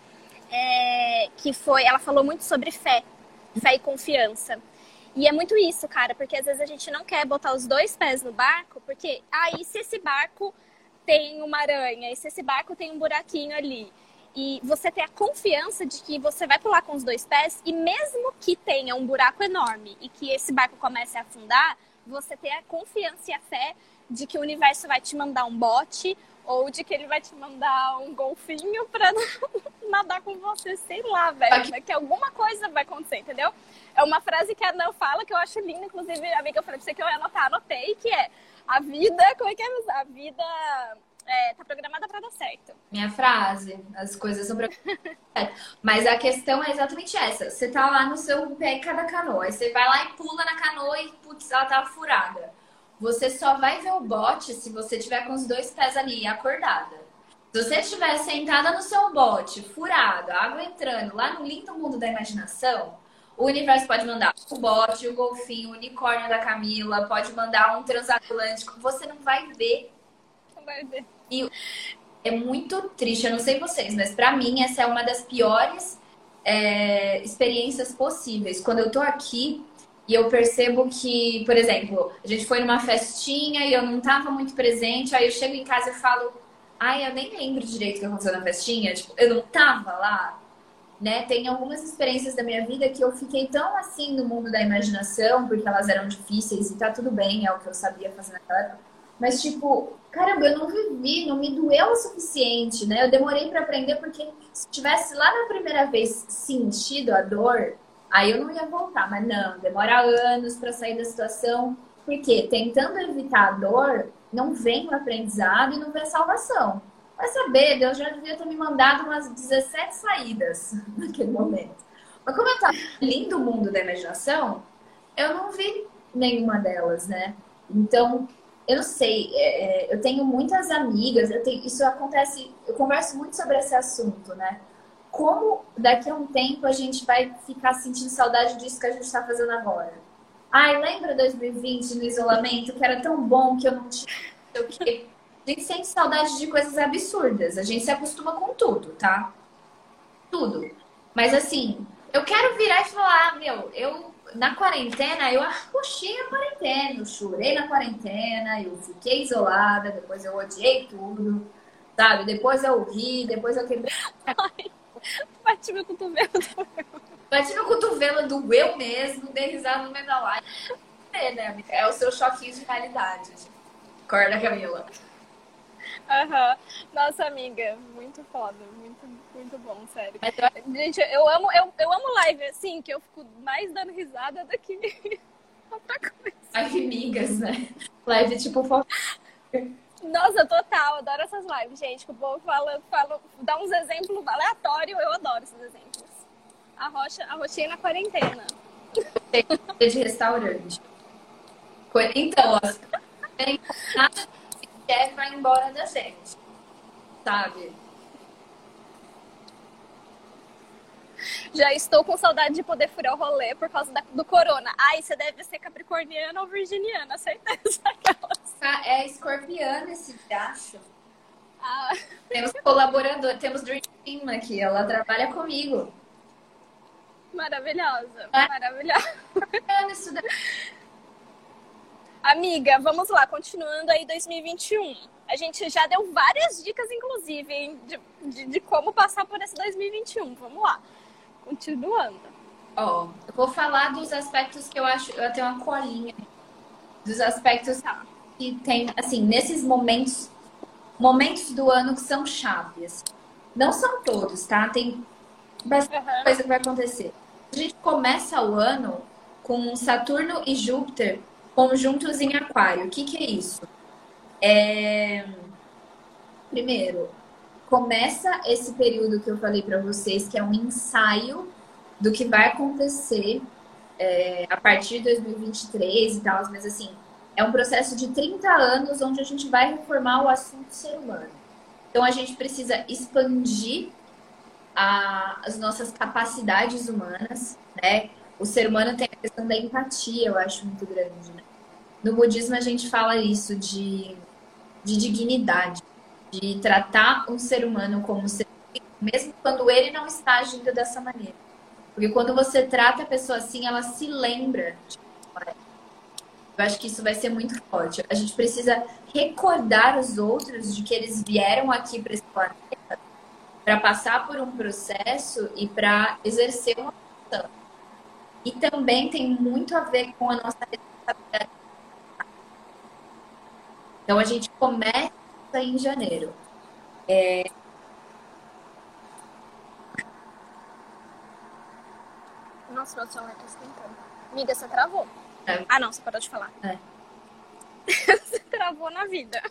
é... que foi, ela falou muito sobre fé, fé e confiança. E é muito isso, cara, porque às vezes a gente não quer botar os dois pés no barco, porque aí ah, se esse barco tem uma aranha, e se esse barco tem um buraquinho ali, e você ter a confiança de que você vai pular com os dois pés, e mesmo que tenha um buraco enorme e que esse barco comece a afundar, você ter a confiança e a fé de que o universo vai te mandar um bote ou de que ele vai te mandar um golfinho pra nadar com você, sei lá, velho. Que alguma coisa vai acontecer, entendeu? É uma frase que a Nan fala que eu acho linda, inclusive, amiga, eu falei pra você que eu ia anotar, anotei, que é a vida, como é que é? A vida é, tá programada para dar certo. Minha frase, as coisas são Mas a questão é exatamente essa. Você tá lá no seu pé cada canoa, aí você vai lá e pula na canoa e, putz, ela tá furada. Você só vai ver o bote se você tiver com os dois pés ali, acordada. Se você estiver sentada no seu bote, furado, água entrando, lá no lindo mundo da imaginação, o universo pode mandar o bote, o golfinho, o unicórnio da Camila, pode mandar um transatlântico. Você não vai ver. E é muito triste, eu não sei vocês, mas para mim essa é uma das piores é, experiências possíveis. Quando eu tô aqui e eu percebo que, por exemplo, a gente foi numa festinha e eu não tava muito presente, aí eu chego em casa e falo, ai, eu nem lembro direito o que aconteceu na festinha, tipo, eu não tava lá, né? Tem algumas experiências da minha vida que eu fiquei tão assim no mundo da imaginação, porque elas eram difíceis e tá tudo bem, é o que eu sabia fazer naquela época. Mas, tipo, caramba, eu não vivi, não me doeu o suficiente, né? Eu demorei para aprender porque se tivesse lá na primeira vez sentido a dor, aí eu não ia voltar. Mas não, demora anos para sair da situação, porque tentando evitar a dor, não vem o aprendizado e não vem a salvação. Vai saber, Deus já devia ter me mandado umas 17 saídas naquele momento. Mas como eu tava lindo o mundo da imaginação, eu não vi nenhuma delas, né? Então, eu não sei, é, é, eu tenho muitas amigas, eu tenho, isso acontece, eu converso muito sobre esse assunto, né? Como daqui a um tempo a gente vai ficar sentindo saudade disso que a gente está fazendo agora? Ai, lembra 2020 no isolamento, que era tão bom que eu não tinha o quê? A gente sente saudade de coisas absurdas. A gente se acostuma com tudo, tá? Tudo. Mas assim, eu quero virar e falar, meu, eu na quarentena eu arrochei a quarentena, eu chorei na quarentena, eu fiquei isolada, depois eu odiei tudo, sabe? Depois eu ri, depois eu quebrei. Bati meu cotovelo Bati meu cotovelo do eu mesmo, dei risada no meio da live. É, né? É o seu choquinho de realidade. Corda, Camila. Aham. Nossa, amiga, muito foda, muito, muito bom, sério. Gente, eu amo, eu, eu amo live, assim, que eu fico mais dando risada do que outra coisa. Live amigas, né? Live tipo Nossa, total, adoro essas lives, gente. Que o povo fala, fala, dá uns exemplos aleatórios, eu adoro esses exemplos. A rocha, a roxinha na quarentena. De restaurante. Então, nada que quer vai embora da gente. Sabe? Já estou com saudade de poder furar o rolê por causa da, do corona. Ai, você deve ser capricorniana ou virginiana, certeza. É escorpiana esse gacho. Ah. Temos colaborador, temos Dream Team aqui, ela trabalha comigo. Maravilhosa, é. maravilhosa. Isso daí. Amiga, vamos lá, continuando aí 2021. A gente já deu várias dicas, inclusive, de, de, de como passar por esse 2021. Vamos lá. Continuando. Ó, oh, eu vou falar dos aspectos que eu acho. Eu tenho uma colinha. Dos aspectos tá. que tem, assim, nesses momentos. Momentos do ano que são chaves. Não são todos, tá? Tem bastante uhum. coisa que vai acontecer. A gente começa o ano com Saturno e Júpiter conjuntos em Aquário. O que, que é isso? É... Primeiro, começa esse período que eu falei para vocês, que é um ensaio do que vai acontecer é, a partir de 2023 e tal, mas assim, é um processo de 30 anos onde a gente vai reformar o assunto ser humano. Então a gente precisa expandir a, as nossas capacidades humanas, né? O ser humano tem a questão da empatia, eu acho muito grande, né? No budismo a gente fala isso de, de dignidade de tratar um ser humano como ser mesmo quando ele não está agindo dessa maneira. Porque quando você trata a pessoa assim, ela se lembra. Eu acho que isso vai ser muito forte. A gente precisa recordar os outros de que eles vieram aqui para esse planeta para passar por um processo e para exercer uma função. E também tem muito a ver com a nossa responsabilidade. Então a gente começa em janeiro. É... Nossa, meu celular tá esquentando. Amiga, você travou. É. Ah, não, você parou de falar. É. você travou na vida.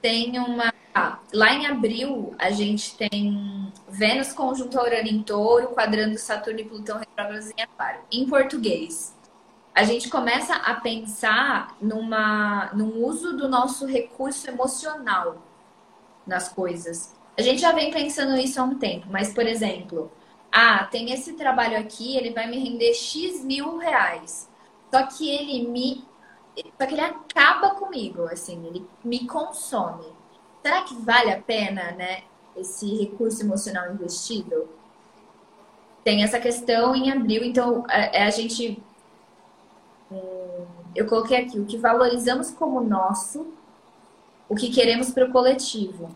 tem uma. Ah, lá em abril, a gente tem Vênus conjunto a Urano em touro, quadrando Saturno e Plutão retrógrados em Aquário. Em português, a gente começa a pensar numa, num uso do nosso recurso emocional nas coisas. A gente já vem pensando isso há um tempo, mas, por exemplo, ah, tem esse trabalho aqui, ele vai me render X mil reais. Só que ele me. Só que ele acaba comigo, assim, ele me consome. Será que vale a pena, né, esse recurso emocional investido? Tem essa questão em abril, então a, a gente eu coloquei aqui o que valorizamos como nosso, o que queremos para o coletivo.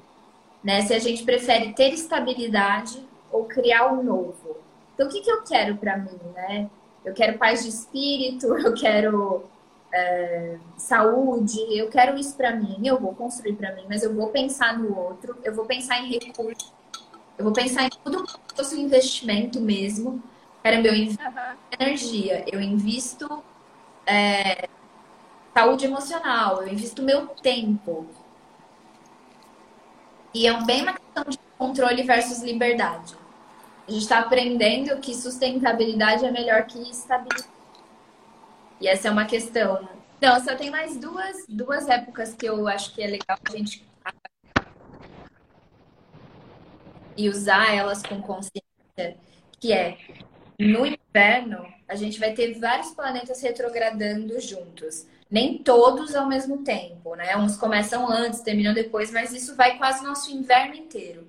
Né? Se a gente prefere ter estabilidade ou criar um novo. Então, o que, que eu quero para mim? Né? Eu quero paz de espírito, eu quero é, saúde, eu quero isso para mim, eu vou construir para mim, mas eu vou pensar no outro, eu vou pensar em recursos, eu vou pensar em tudo se fosse um investimento mesmo. Caramba, eu invisto uhum. energia, eu invisto é, saúde emocional, eu invisto meu tempo. E é bem uma questão de controle versus liberdade. A gente está aprendendo que sustentabilidade é melhor que estabilidade. E essa é uma questão. Então, só tem mais duas, duas épocas que eu acho que é legal a gente e usar elas com consciência, que é no inverno, a gente vai ter vários planetas retrogradando juntos. Nem todos ao mesmo tempo, né? Uns começam antes, terminam depois, mas isso vai quase nosso inverno inteiro.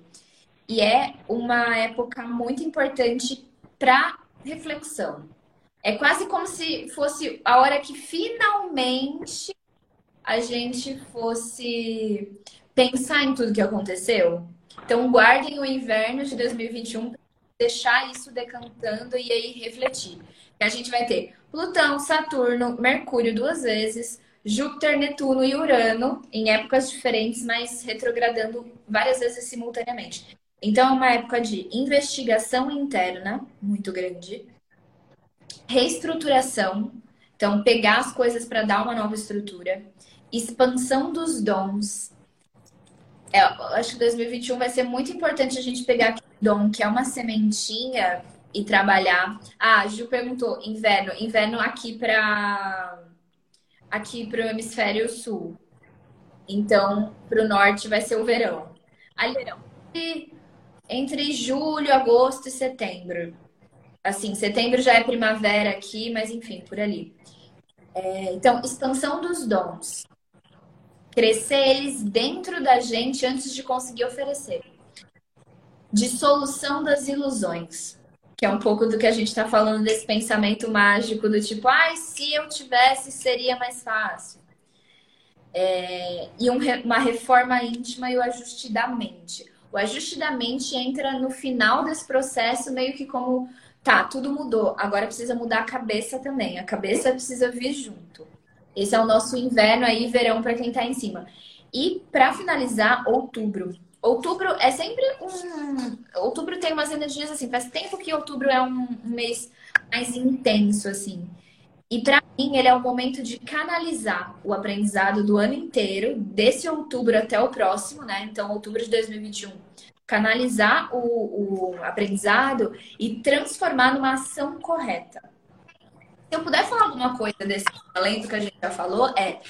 E é uma época muito importante para reflexão. É quase como se fosse a hora que finalmente a gente fosse pensar em tudo que aconteceu. Então, guardem o inverno de 2021 deixar isso decantando e aí refletir. E a gente vai ter Plutão, Saturno, Mercúrio duas vezes, Júpiter, Netuno e Urano em épocas diferentes, mas retrogradando várias vezes simultaneamente. Então, é uma época de investigação interna muito grande, reestruturação, então pegar as coisas para dar uma nova estrutura, expansão dos dons, é, acho que 2021 vai ser muito importante a gente pegar dom, que é uma sementinha, e trabalhar. Ah, a Ju perguntou, inverno. Inverno aqui para aqui para o hemisfério sul. Então, para o norte vai ser o verão. Ali, verão. Entre julho, agosto e setembro. Assim, setembro já é primavera aqui, mas enfim, por ali. É, então, expansão dos dons. Crescer eles dentro da gente antes de conseguir oferecer. Dissolução das ilusões. Que é um pouco do que a gente está falando desse pensamento mágico do tipo, ai, ah, se eu tivesse, seria mais fácil. É, e um, uma reforma íntima e o ajuste da mente. O ajuste da mente entra no final desse processo, meio que como tá, tudo mudou, agora precisa mudar a cabeça também. A cabeça precisa vir junto. Esse é o nosso inverno aí, verão para quem tá em cima. E para finalizar, outubro. Outubro é sempre um. Outubro tem umas energias assim. Faz tempo que outubro é um mês mais intenso, assim. E para mim, ele é o momento de canalizar o aprendizado do ano inteiro, desse outubro até o próximo, né? Então, outubro de 2021. Canalizar o, o aprendizado e transformar numa ação correta. Se eu puder falar alguma coisa desse talento que a gente já falou, é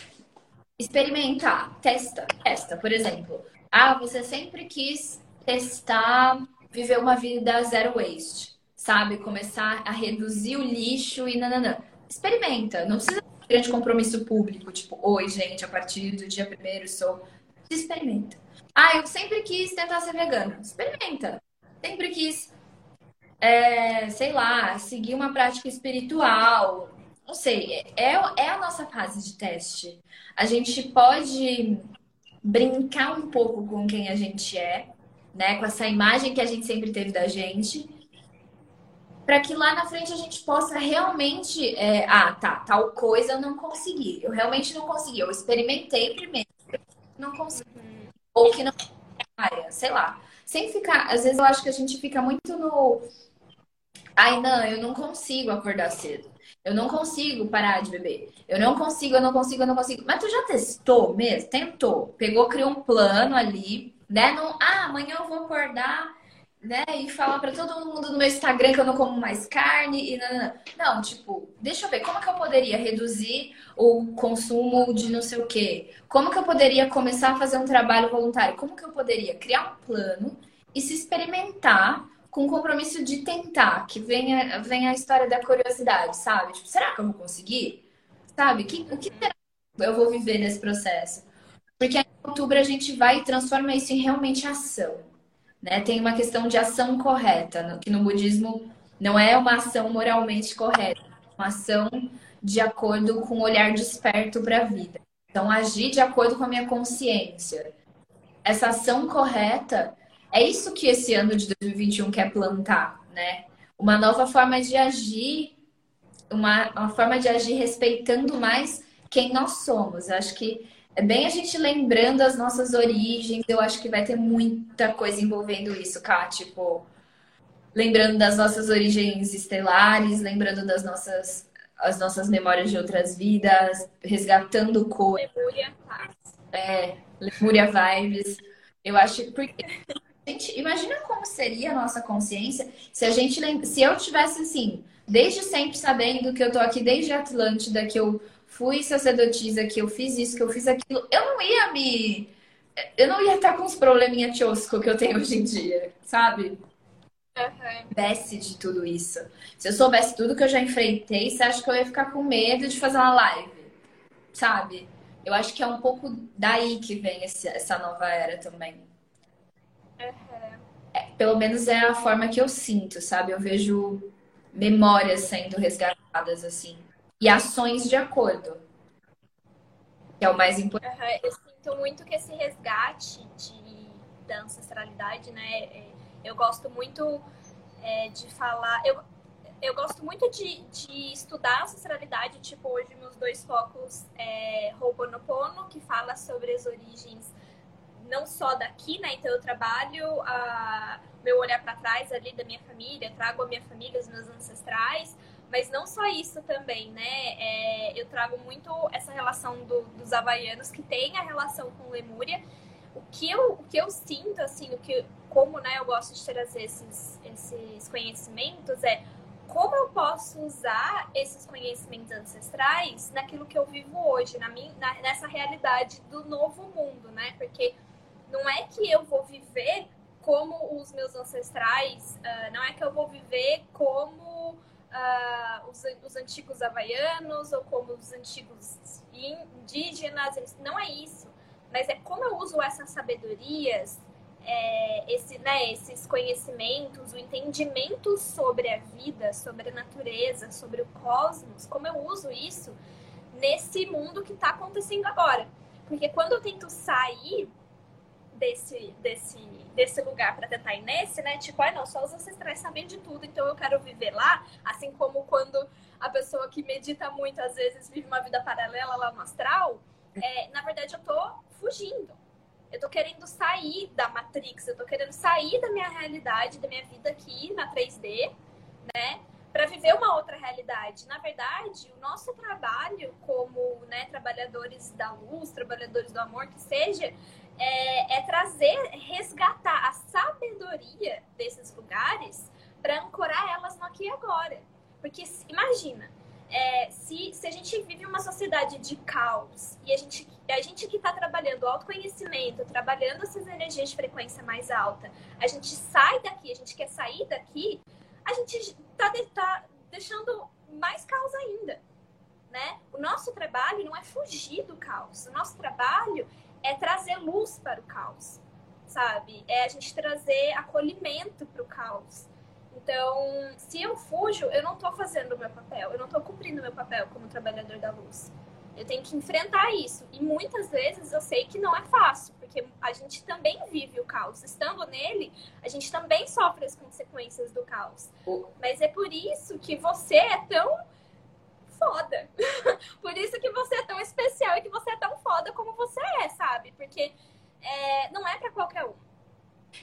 experimentar, testa, testa. Por exemplo, ah, você sempre quis testar viver uma vida zero waste, sabe? Começar a reduzir o lixo e nananã experimenta. Não precisa de um grande compromisso público, tipo, oi, gente, a partir do dia primeiro sou. Experimenta. Ah, eu sempre quis tentar ser vegana. Experimenta. Sempre quis, é, sei lá, seguir uma prática espiritual. Não sei, é, é a nossa fase de teste. A gente pode brincar um pouco com quem a gente é, né? Com essa imagem que a gente sempre teve da gente para que lá na frente a gente possa realmente, é, ah, tá, tal coisa eu não consegui, eu realmente não consegui, eu experimentei primeiro, não consegui, ou que não área, sei lá, sem ficar, às vezes eu acho que a gente fica muito no, ai não, eu não consigo acordar cedo, eu não consigo parar de beber, eu não consigo, eu não consigo, eu não consigo, mas tu já testou mesmo, tentou, pegou, criou um plano ali, né, não, ah, amanhã eu vou acordar né? E falar para todo mundo no meu Instagram que eu não como mais carne e não, não, não, tipo, deixa eu ver como que eu poderia reduzir o consumo de não sei o quê? Como que eu poderia começar a fazer um trabalho voluntário? Como que eu poderia criar um plano e se experimentar com o compromisso de tentar, que venha, venha a história da curiosidade, sabe? Tipo, será que eu vou conseguir? Sabe? Que, o que será que eu vou viver nesse processo? Porque em outubro a gente vai e transforma isso em realmente ação. Né? Tem uma questão de ação correta, que no budismo não é uma ação moralmente correta, é uma ação de acordo com o olhar desperto para a vida. Então, agir de acordo com a minha consciência. Essa ação correta é isso que esse ano de 2021 quer plantar, né? Uma nova forma de agir, uma, uma forma de agir respeitando mais quem nós somos. Acho que é bem a gente lembrando as nossas origens. Eu acho que vai ter muita coisa envolvendo isso, Ká. Tipo, lembrando das nossas origens estelares, lembrando das nossas, as nossas memórias de outras vidas, resgatando cor. Lemúria É, Lemúria Vibes. Eu acho. Porque, gente, imagina como seria a nossa consciência se a gente se eu tivesse assim, desde sempre sabendo que eu tô aqui desde Atlântida, que eu fui sacerdotisa, que eu fiz isso, que eu fiz aquilo, eu não ia me. Eu não ia estar com os probleminha tiosco que eu tenho hoje em dia, sabe? Uhum. Desce de tudo isso. Se eu soubesse tudo que eu já enfrentei, você acha que eu ia ficar com medo de fazer uma live? Sabe? Eu acho que é um pouco daí que vem esse, essa nova era também. É, pelo menos é a forma que eu sinto, sabe? Eu vejo memórias sendo resgatadas assim e ações de acordo. Que é o mais importante. Uhum, eu sinto muito que esse resgate de, da ancestralidade, né? É, eu gosto muito é, de falar. Eu, eu gosto muito de, de estudar ancestralidade, tipo, hoje meus dois focos é Ho'oponopono, que fala sobre as origens não só daqui, né? Então eu trabalho a meu olhar para trás ali da minha família, trago a minha família, os meus ancestrais, mas não só isso também, né? É, eu trago muito essa relação do, dos havaianos que tem a relação com Lemúria. O que eu, o que eu sinto, assim, o que, como né, eu gosto de trazer esses, esses conhecimentos é como eu posso usar esses conhecimentos ancestrais naquilo que eu vivo hoje, na minha, na, nessa realidade do novo mundo, né? Porque não é que eu vou viver como os meus ancestrais, uh, não é que eu vou viver como uh, os, os, antigos havaianos ou como os antigos indígenas, não é isso. Mas é como eu uso essas sabedorias é, esse, né, esses conhecimentos, o entendimento sobre a vida, sobre a natureza, sobre o cosmos, como eu uso isso nesse mundo que está acontecendo agora. Porque quando eu tento sair desse, desse, desse lugar para tentar ir nesse, né? Tipo, ah, não, só os ancestrais sabem de tudo, então eu quero viver lá. Assim como quando a pessoa que medita muito, às vezes, vive uma vida paralela lá no astral. É, na verdade, eu tô fugindo eu tô querendo sair da Matrix, eu tô querendo sair da minha realidade, da minha vida aqui na 3D, né? Para viver uma outra realidade. Na verdade, o nosso trabalho como né, trabalhadores da luz, trabalhadores do amor, que seja, é, é trazer, resgatar a sabedoria desses lugares para ancorar elas no aqui e agora. Porque imagina, é, se, se a gente vive uma sociedade de caos e a gente, a gente que está trabalhando o autoconhecimento, trabalhando essas energias de frequência mais alta, a gente sai daqui, a gente quer sair daqui, a gente está tá deixando mais caos ainda. Né? O nosso trabalho não é fugir do caos, o nosso trabalho é trazer luz para o caos, sabe? É a gente trazer acolhimento para o caos. Então, se eu fujo, eu não estou fazendo o meu papel, eu não estou cumprindo o meu papel como trabalhador da luz. Eu tenho que enfrentar isso. E muitas vezes eu sei que não é fácil, porque a gente também vive o caos. Estando nele, a gente também sofre as consequências do caos. Mas é por isso que você é tão foda. por isso que você é tão especial e que você é tão foda como você é, sabe? Porque é, não é para qualquer um.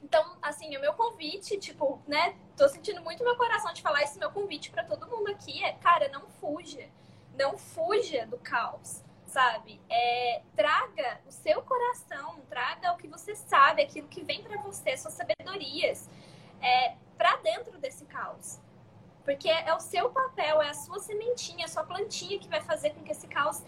Então, assim, o meu convite, tipo, né, tô sentindo muito meu coração de falar esse meu convite para todo mundo aqui é, cara, não fuja. Não fuja do caos, sabe? É, traga o seu coração, traga o que você sabe, aquilo que vem para você, suas sabedorias, é, para dentro desse caos. Porque é o seu papel, é a sua sementinha, a sua plantinha que vai fazer com que esse caos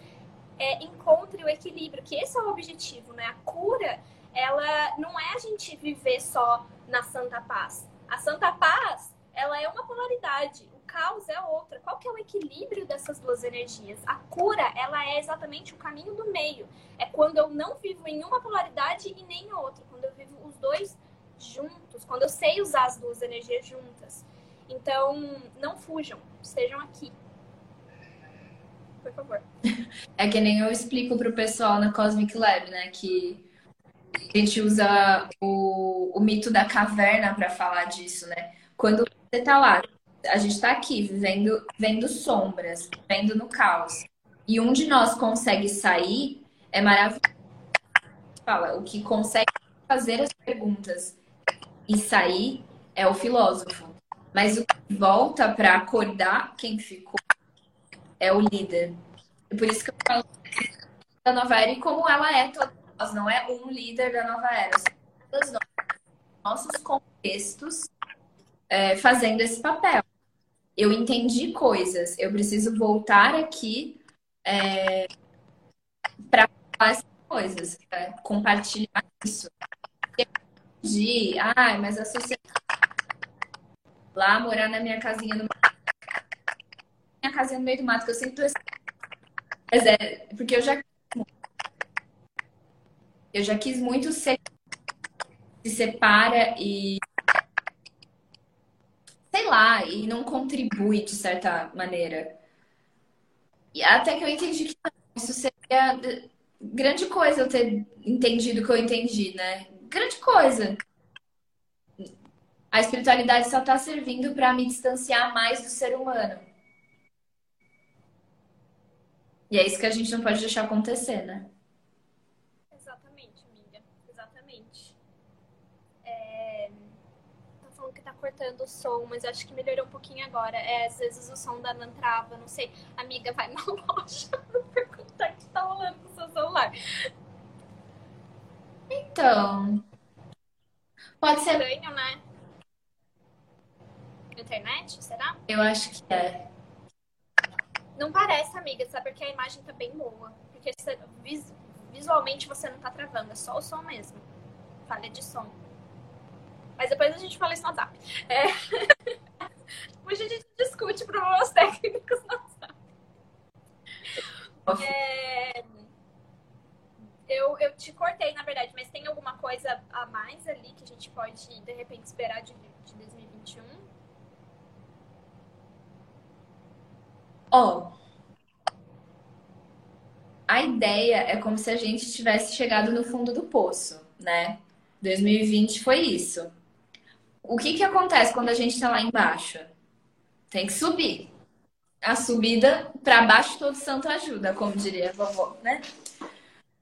é, encontre o equilíbrio, que esse é o objetivo, né? A cura ela não é a gente viver só na santa paz. A santa paz, ela é uma polaridade, o caos é outra. Qual que é o equilíbrio dessas duas energias? A cura, ela é exatamente o caminho do meio. É quando eu não vivo em uma polaridade e nem em outra, quando eu vivo os dois juntos, quando eu sei usar as duas energias juntas. Então, não fujam, estejam aqui. Por favor. É que nem eu explico pro pessoal na Cosmic Lab, né, que a gente usa o, o mito da caverna para falar disso, né? Quando você tá lá, a gente tá aqui vivendo, vendo sombras, vendo no caos. E um de nós consegue sair, é maravilhoso. Fala, o que consegue fazer as perguntas e sair é o filósofo. Mas o que volta para acordar quem ficou é o líder. E por isso que eu falo da nova era e como ela é toda nós, não é um líder da nova era, são nós, nossos contextos é, fazendo esse papel. Eu entendi coisas, eu preciso voltar aqui é, para falar essas coisas, compartilhar isso. De, ai, mas a sociedade lá morar na minha casinha no minha casinha no meio do mato, que eu sempre tô... Mas é, porque eu já eu já quis muito ser se separa e sei lá, e não contribui de certa maneira. E até que eu entendi que isso seria grande coisa eu ter entendido o que eu entendi, né? Grande coisa. A espiritualidade só está servindo para me distanciar mais do ser humano. E é isso que a gente não pode deixar acontecer, né? cortando o som, mas acho que melhorou um pouquinho agora. É, às vezes o som da Nan trava, não sei. Amiga, vai na loja perguntar o que tá rolando com o seu celular. Então. Pode ser. Estranho, né? Internet, será? Eu acho que é. Não parece, amiga, sabe? Porque a imagem tá bem boa. Porque você, visualmente você não tá travando, é só o som mesmo. Falha de som. Mas depois a gente fala isso no WhatsApp. É... Hoje a gente discute problemas técnicos no WhatsApp. É... Eu, eu te cortei, na verdade, mas tem alguma coisa a mais ali que a gente pode, de repente, esperar de, de 2021? Ó, oh, a ideia é como se a gente tivesse chegado no fundo do poço, né? 2020 foi isso. O que que acontece quando a gente tá lá embaixo? Tem que subir. A subida para baixo todo santo ajuda, como diria a vovó, né?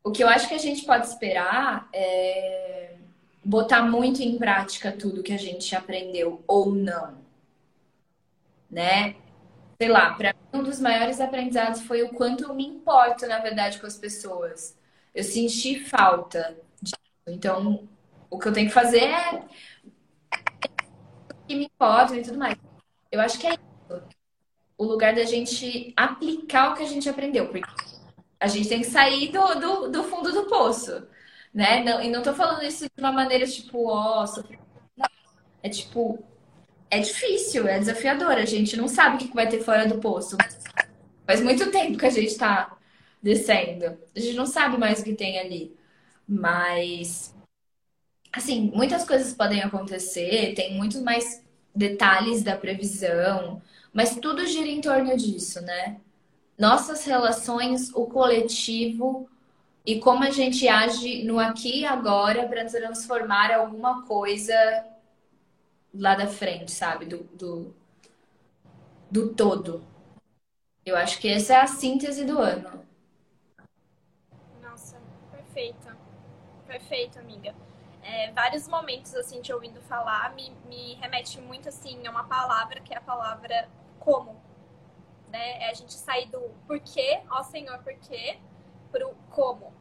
O que eu acho que a gente pode esperar é botar muito em prática tudo que a gente aprendeu ou não, né? Sei lá, para um dos maiores aprendizados foi o quanto eu me importo, na verdade, com as pessoas. Eu senti falta disso. Então, o que eu tenho que fazer é que me importam e tudo mais. Eu acho que é isso. O lugar da gente aplicar o que a gente aprendeu. Porque a gente tem que sair do, do, do fundo do poço. Né? Não, e não tô falando isso de uma maneira tipo, ó, oh, é tipo, é difícil, é desafiador. A gente não sabe o que vai ter fora do poço. Faz muito tempo que a gente tá descendo. A gente não sabe mais o que tem ali. Mas, assim, muitas coisas podem acontecer, tem muitos mais detalhes da previsão, mas tudo gira em torno disso, né? Nossas relações, o coletivo e como a gente age no aqui e agora para transformar alguma coisa lá da frente, sabe? Do, do, do todo. Eu acho que essa é a síntese do ano. Nossa, perfeita. Perfeito, amiga. É, vários momentos, assim, te ouvindo falar, me, me remete muito, assim, a uma palavra que é a palavra como. Né? É a gente sair do porquê, ó Senhor, porquê, pro como.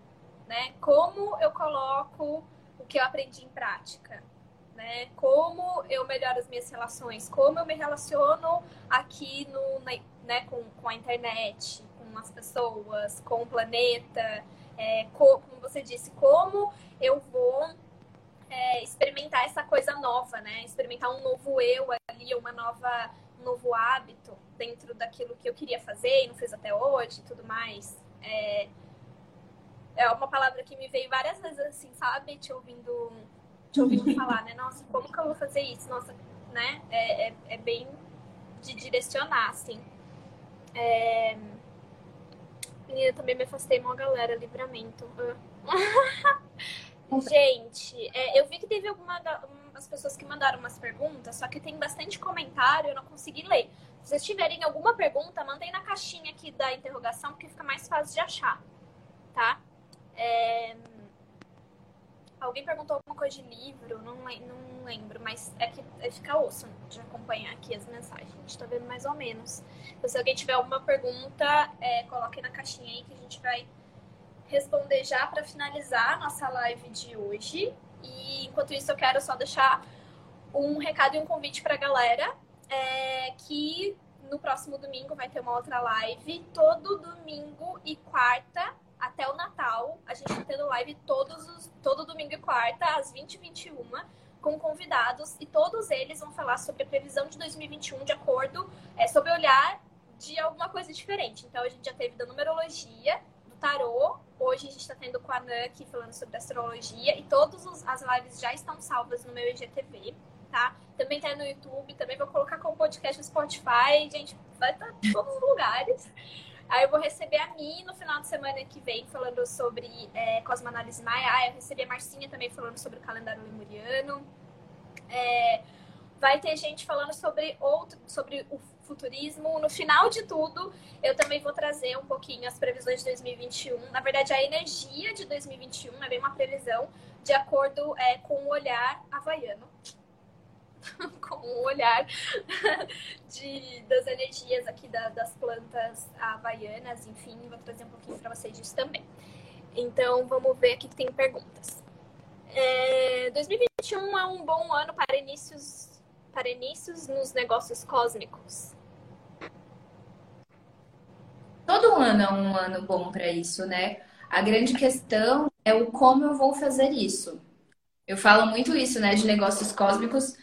Né? Como eu coloco o que eu aprendi em prática né? Como eu melhoro as minhas relações, como eu me relaciono aqui no, né, com, com a internet, com as pessoas, com o planeta, é, como, você disse, como eu vou é, experimentar essa coisa nova, né? Experimentar um novo eu ali, uma nova, um novo hábito dentro daquilo que eu queria fazer e não fiz até hoje e tudo mais. É, é uma palavra que me veio várias vezes assim, sabe? Te ouvindo te ouvindo falar, né? Nossa, como que eu vou fazer isso? Nossa, né? É, é, é bem de direcionar, assim. É... Menina, também me afastei uma galera, livramento. Gente, é, eu vi que teve algumas pessoas que mandaram umas perguntas, só que tem bastante comentário, eu não consegui ler. Se vocês tiverem alguma pergunta, mandem na caixinha aqui da interrogação, porque fica mais fácil de achar, tá? É... Alguém perguntou alguma coisa de livro, não, não lembro, mas é que é ficar osso de acompanhar aqui as mensagens. A gente tá vendo mais ou menos. Então, se alguém tiver alguma pergunta, é, coloque na caixinha aí que a gente vai responder já para finalizar a nossa live de hoje. E enquanto isso, eu quero só deixar um recado e um convite para a galera é, que no próximo domingo vai ter uma outra live. Todo domingo e quarta até o Natal, a gente tá tendo live todos os, todo domingo e quarta, às 20 e 21 com convidados, e todos eles vão falar sobre a previsão de 2021 de acordo, é, sobre olhar de alguma coisa diferente. Então, a gente já teve da numerologia, do tarô, hoje a gente está tendo com a Ana aqui falando sobre astrologia, e todas as lives já estão salvas no meu IGTV, tá? Também tá no YouTube, também vou colocar como podcast no Spotify, gente, vai estar tá em todos os lugares. Aí eu vou receber a Mi no final de semana que vem falando sobre é, Cosmoanálise Maia. Ah, eu recebi a Marcinha também falando sobre o calendário lemuriano. É, vai ter gente falando sobre outro, sobre o futurismo. No final de tudo, eu também vou trazer um pouquinho as previsões de 2021. Na verdade, a energia de 2021 é bem uma previsão de acordo é, com o olhar havaiano. com o olhar de, das energias aqui da, das plantas havaianas, enfim, vou trazer um pouquinho para vocês disso também. Então, vamos ver aqui que tem perguntas. É, 2021 é um bom ano para inícios para inícios nos negócios cósmicos? Todo ano é um ano bom para isso, né? A grande questão é o como eu vou fazer isso. Eu falo muito isso, né, de negócios cósmicos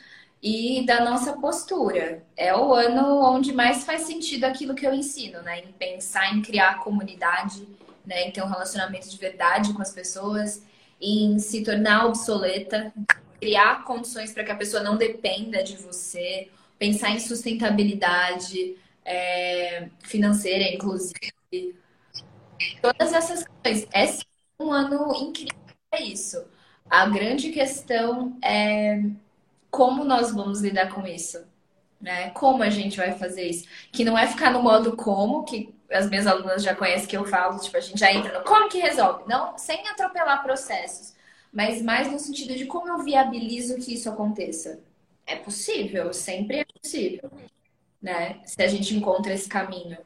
e da nossa postura. É o ano onde mais faz sentido aquilo que eu ensino, né? Em pensar em criar comunidade, né? Em ter um relacionamento de verdade com as pessoas, em se tornar obsoleta, criar condições para que a pessoa não dependa de você, pensar em sustentabilidade é, financeira, inclusive. Todas essas coisas. É um ano incrível para isso. A grande questão é como nós vamos lidar com isso, né? Como a gente vai fazer isso? Que não é ficar no modo como, que as minhas alunas já conhecem que eu falo, tipo, a gente já entra no como que resolve. Não, sem atropelar processos mas mais no sentido de como eu viabilizo que isso aconteça. É possível, sempre é possível, né? Se a gente encontra esse caminho.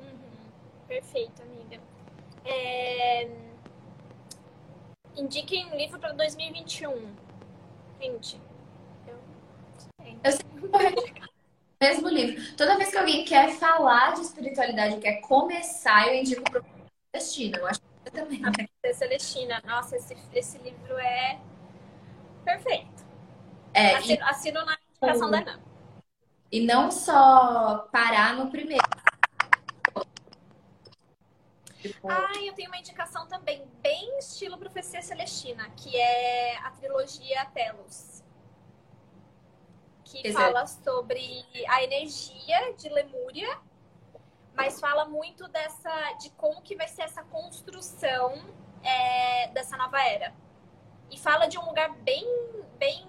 Uhum. Perfeito, amiga. É... Indiquem um livro para 2021. Gente, eu sei. Eu sempre mesmo livro. Toda vez que alguém quer falar de espiritualidade, quer começar, eu indico o Destino. Eu acho também. A Princesa Celestina. Nossa, esse, esse livro é perfeito. É, assino, e... assino na indicação da Ana. E não só parar no primeiro. Tipo... Ah, eu tenho uma indicação também, bem estilo Profecia Celestina, que é a trilogia Telos. Que Exato. fala sobre a energia de Lemúria mas fala muito dessa de como que vai ser essa construção é, dessa nova era. E fala de um lugar bem, bem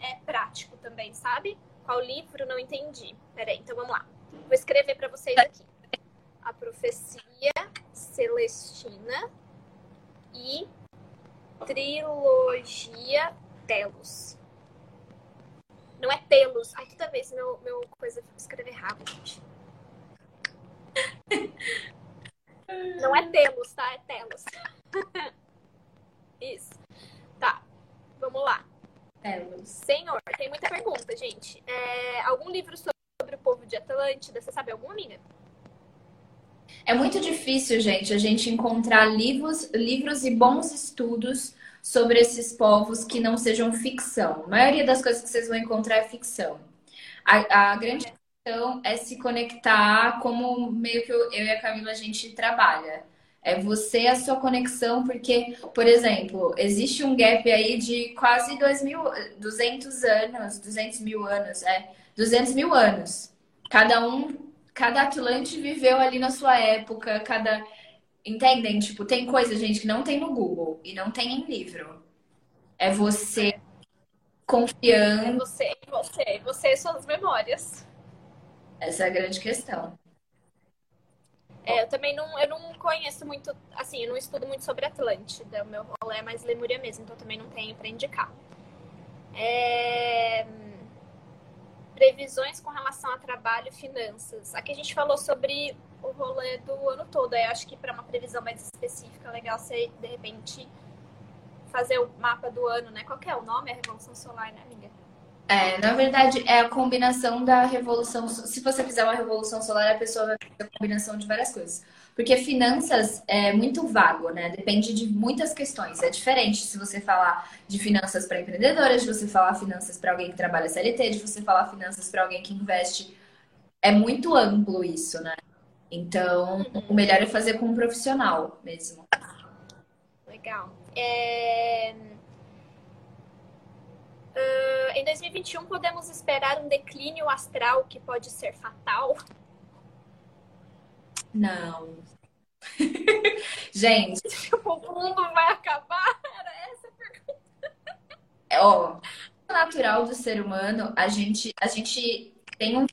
é, prático também, sabe? Qual livro? Não entendi. Peraí, então vamos lá. Vou escrever para vocês aqui. A Profecia Celestina e Trilogia Telos. Não é Telos. Ai, toda vez meu, meu coisa escrever rápido, gente. Não é Telos, tá? É Telos. Isso. Tá. Vamos lá. Telos. Senhor, tem muita pergunta, gente. É, algum livro sobre o povo de Atlântida? Você sabe alguma, amiga? É muito difícil, gente, a gente encontrar livros, livros e bons estudos sobre esses povos que não sejam ficção. A maioria das coisas que vocês vão encontrar é ficção. A, a grande então, é se conectar como meio que eu, eu e a Camila a gente trabalha. É você a sua conexão, porque, por exemplo, existe um gap aí de quase 2 mil, 200 anos, 200 mil anos, é, 200 mil anos. Cada um, cada Atlante viveu ali na sua época, cada. Entendem? Tipo, tem coisa, gente, que não tem no Google e não tem em livro. É você confiando. É você, você, você e suas memórias. Essa é a grande questão. É, eu também não, eu não conheço muito, assim, eu não estudo muito sobre Atlântida. O meu rolê é mais Lemúria mesmo, então também não tenho para indicar. É... Previsões com relação a trabalho e finanças. Aqui a gente falou sobre o rolê do ano todo. Eu acho que para uma previsão mais específica, legal você, de repente, fazer o mapa do ano, né? Qual é o nome? É a Revolução Solar, né, amiga? É, na verdade, é a combinação da revolução. Se você fizer uma revolução solar, a pessoa vai fazer a combinação de várias coisas. Porque finanças é muito vago, né? Depende de muitas questões. É diferente se você falar de finanças para empreendedoras, de você falar finanças para alguém que trabalha CLT, de você falar finanças para alguém que investe. É muito amplo isso, né? Então, o melhor é fazer com um profissional mesmo. Legal. É... Uh, em 2021, podemos esperar um declínio astral que pode ser fatal? Não. Gente. o mundo vai acabar? Era essa a pergunta. É, ó, natural do ser humano, a gente, a gente tem um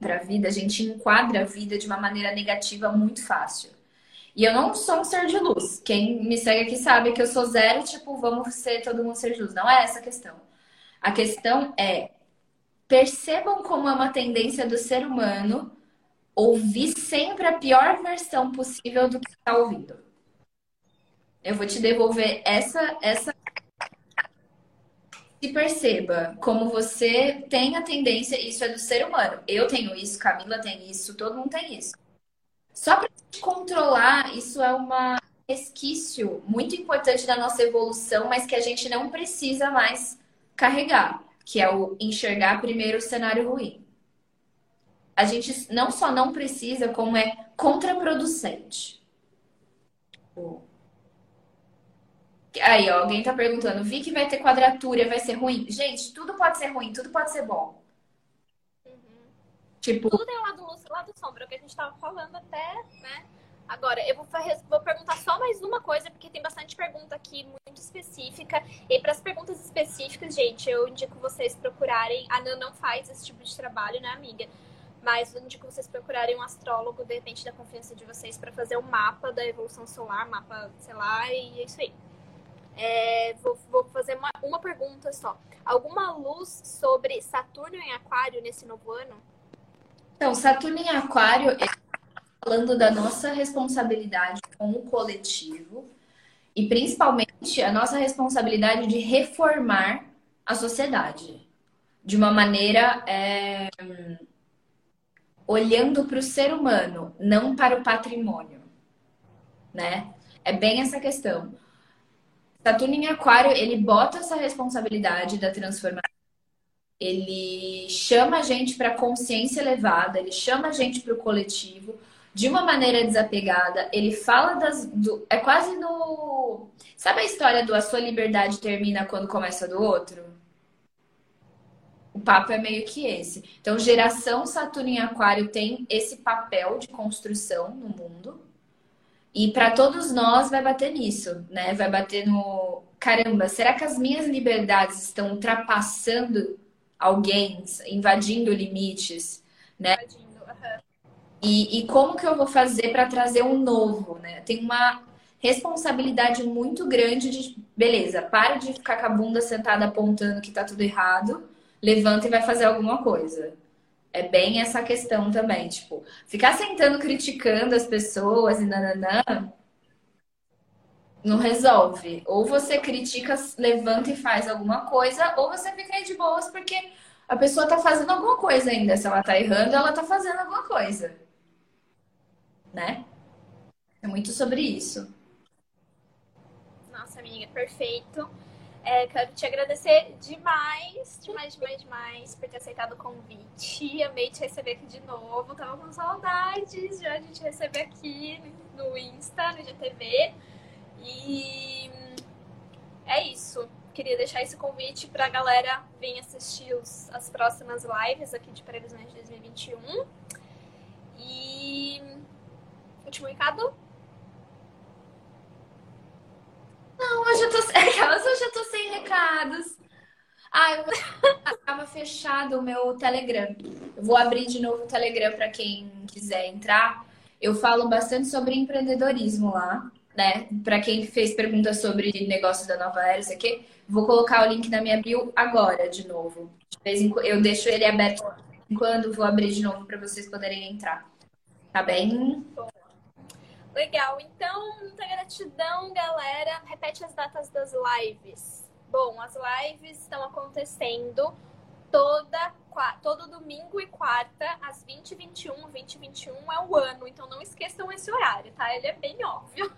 para a vida, a gente enquadra a vida de uma maneira negativa muito fácil. E eu não sou um ser de luz. Quem me segue aqui sabe que eu sou zero, tipo, vamos ser todo mundo ser de luz. Não é essa a questão. A questão é: percebam como é uma tendência do ser humano ouvir sempre a pior versão possível do que está ouvindo. Eu vou te devolver essa essa se perceba como você tem a tendência, isso é do ser humano. Eu tenho isso, Camila tem isso, todo mundo tem isso. Só para controlar, isso é uma resquício muito importante da nossa evolução, mas que a gente não precisa mais carregar, que é o enxergar primeiro o cenário ruim. A gente não só não precisa, como é contraproducente. Aí, ó, alguém tá perguntando, vi que vai ter quadratura, vai ser ruim. Gente, tudo pode ser ruim, tudo pode ser bom. Uhum. Tipo... Tudo tem um lado luz e lado sombra, o que a gente tava falando até, né? Agora, eu vou, vou perguntar só mais uma coisa, porque tem bastante pergunta aqui muito específica. E para as perguntas específicas, gente, eu indico vocês procurarem. A Nan não faz esse tipo de trabalho, né, amiga? Mas eu indico vocês procurarem um astrólogo, de repente, da confiança de vocês, para fazer um mapa da evolução solar, mapa, sei lá, e é isso aí. É, vou, vou, fazer uma, uma pergunta só. Alguma luz sobre Saturno em Aquário nesse novo ano? Então, Saturno em Aquário é falando da nossa responsabilidade com o coletivo e principalmente a nossa responsabilidade de reformar a sociedade de uma maneira é, olhando para o ser humano, não para o patrimônio, né? É bem essa questão. Saturno em Aquário, ele bota essa responsabilidade da transformação. Ele chama a gente para consciência elevada, ele chama a gente para o coletivo de uma maneira desapegada. Ele fala das. Do, é quase no. Sabe a história do a sua liberdade termina quando começa do outro? O papo é meio que esse. Então, geração Saturno em Aquário tem esse papel de construção no mundo. E para todos nós vai bater nisso, né? Vai bater no caramba, será que as minhas liberdades estão ultrapassando alguém, invadindo limites, né? E, e como que eu vou fazer para trazer um novo, né? Tem uma responsabilidade muito grande de, beleza, para de ficar com a bunda sentada apontando que tá tudo errado, levanta e vai fazer alguma coisa. É bem essa questão também, tipo, ficar sentando criticando as pessoas e nananã não resolve. Ou você critica, levanta e faz alguma coisa, ou você fica aí de boas porque a pessoa tá fazendo alguma coisa ainda. Se ela tá errando, ela tá fazendo alguma coisa. Né? É muito sobre isso. Nossa, amiga, perfeito. É, quero te agradecer demais, demais, demais, demais por ter aceitado o convite. Amei te receber aqui de novo. Tava com saudades já de te receber aqui no Insta, no GTV. E é isso. Queria deixar esse convite pra galera vir assistir os, as próximas lives aqui de previsões de 2021. E último recado? Não, hoje eu tô. Aquelas hoje eu tô sem recados. Ah, eu tava fechado o meu Telegram. Eu vou abrir de novo o Telegram para quem quiser entrar. Eu falo bastante sobre empreendedorismo lá, né? Para quem fez perguntas sobre negócios da nova era, isso aqui, vou colocar o link na minha bio agora de novo. De vez em eu deixo ele aberto quando vou abrir de novo para vocês poderem entrar. Tá bem? Legal, então, muita gratidão, galera. Repete as datas das lives. Bom, as lives estão acontecendo toda todo domingo e quarta, às 20 e 21. 20 e 21 é o ano, então não esqueçam esse horário, tá? Ele é bem óbvio.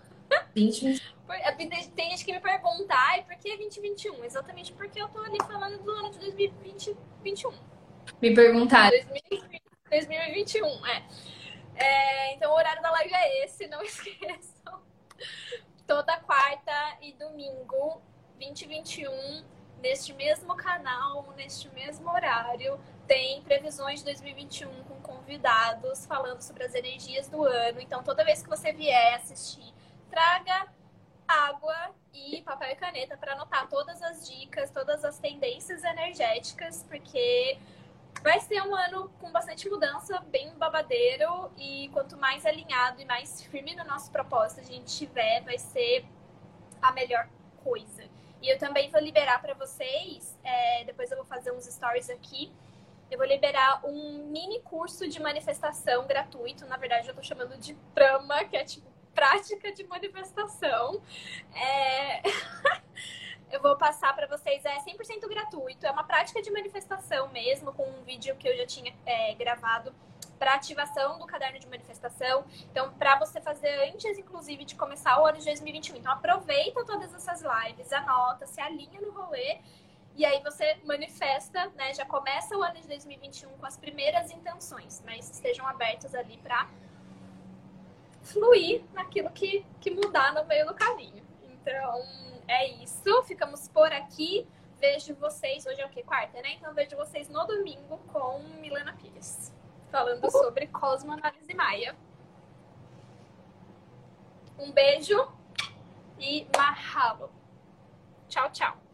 20 é, Tem gente que me pergunta, ai, por que 2021? Exatamente porque eu tô ali falando do ano de 2020, 2021. Me perguntaram. 2020, 2021, é. É, então o horário da live é esse, não esqueçam. Toda quarta e domingo, 2021, neste mesmo canal, neste mesmo horário, tem previsões de 2021 com convidados falando sobre as energias do ano. Então toda vez que você vier assistir, traga água e papel e caneta para anotar todas as dicas, todas as tendências energéticas, porque Vai ser um ano com bastante mudança, bem babadeiro, e quanto mais alinhado e mais firme no nosso propósito a gente tiver, vai ser a melhor coisa. E eu também vou liberar para vocês, é, depois eu vou fazer uns stories aqui, eu vou liberar um mini curso de manifestação gratuito, na verdade eu tô chamando de Prama, que é tipo prática de manifestação. É... eu vou passar para vocês. É 100% gratuito. É uma prática de manifestação mesmo, com um vídeo que eu já tinha é, gravado para ativação do caderno de manifestação. Então, para você fazer antes, inclusive, de começar o ano de 2021. Então, aproveita todas essas lives, anota, se alinha no rolê. E aí você manifesta, né? Já começa o ano de 2021 com as primeiras intenções, mas estejam abertos ali para fluir naquilo que, que mudar no meio do caminho. Então, é isso. Ficamos por aqui. Vejo vocês, hoje é o que? Quarta, né? Então vejo vocês no domingo com Milena Pires falando sobre Cosmoanálise Maia. Um beijo e mahalo. Tchau, tchau.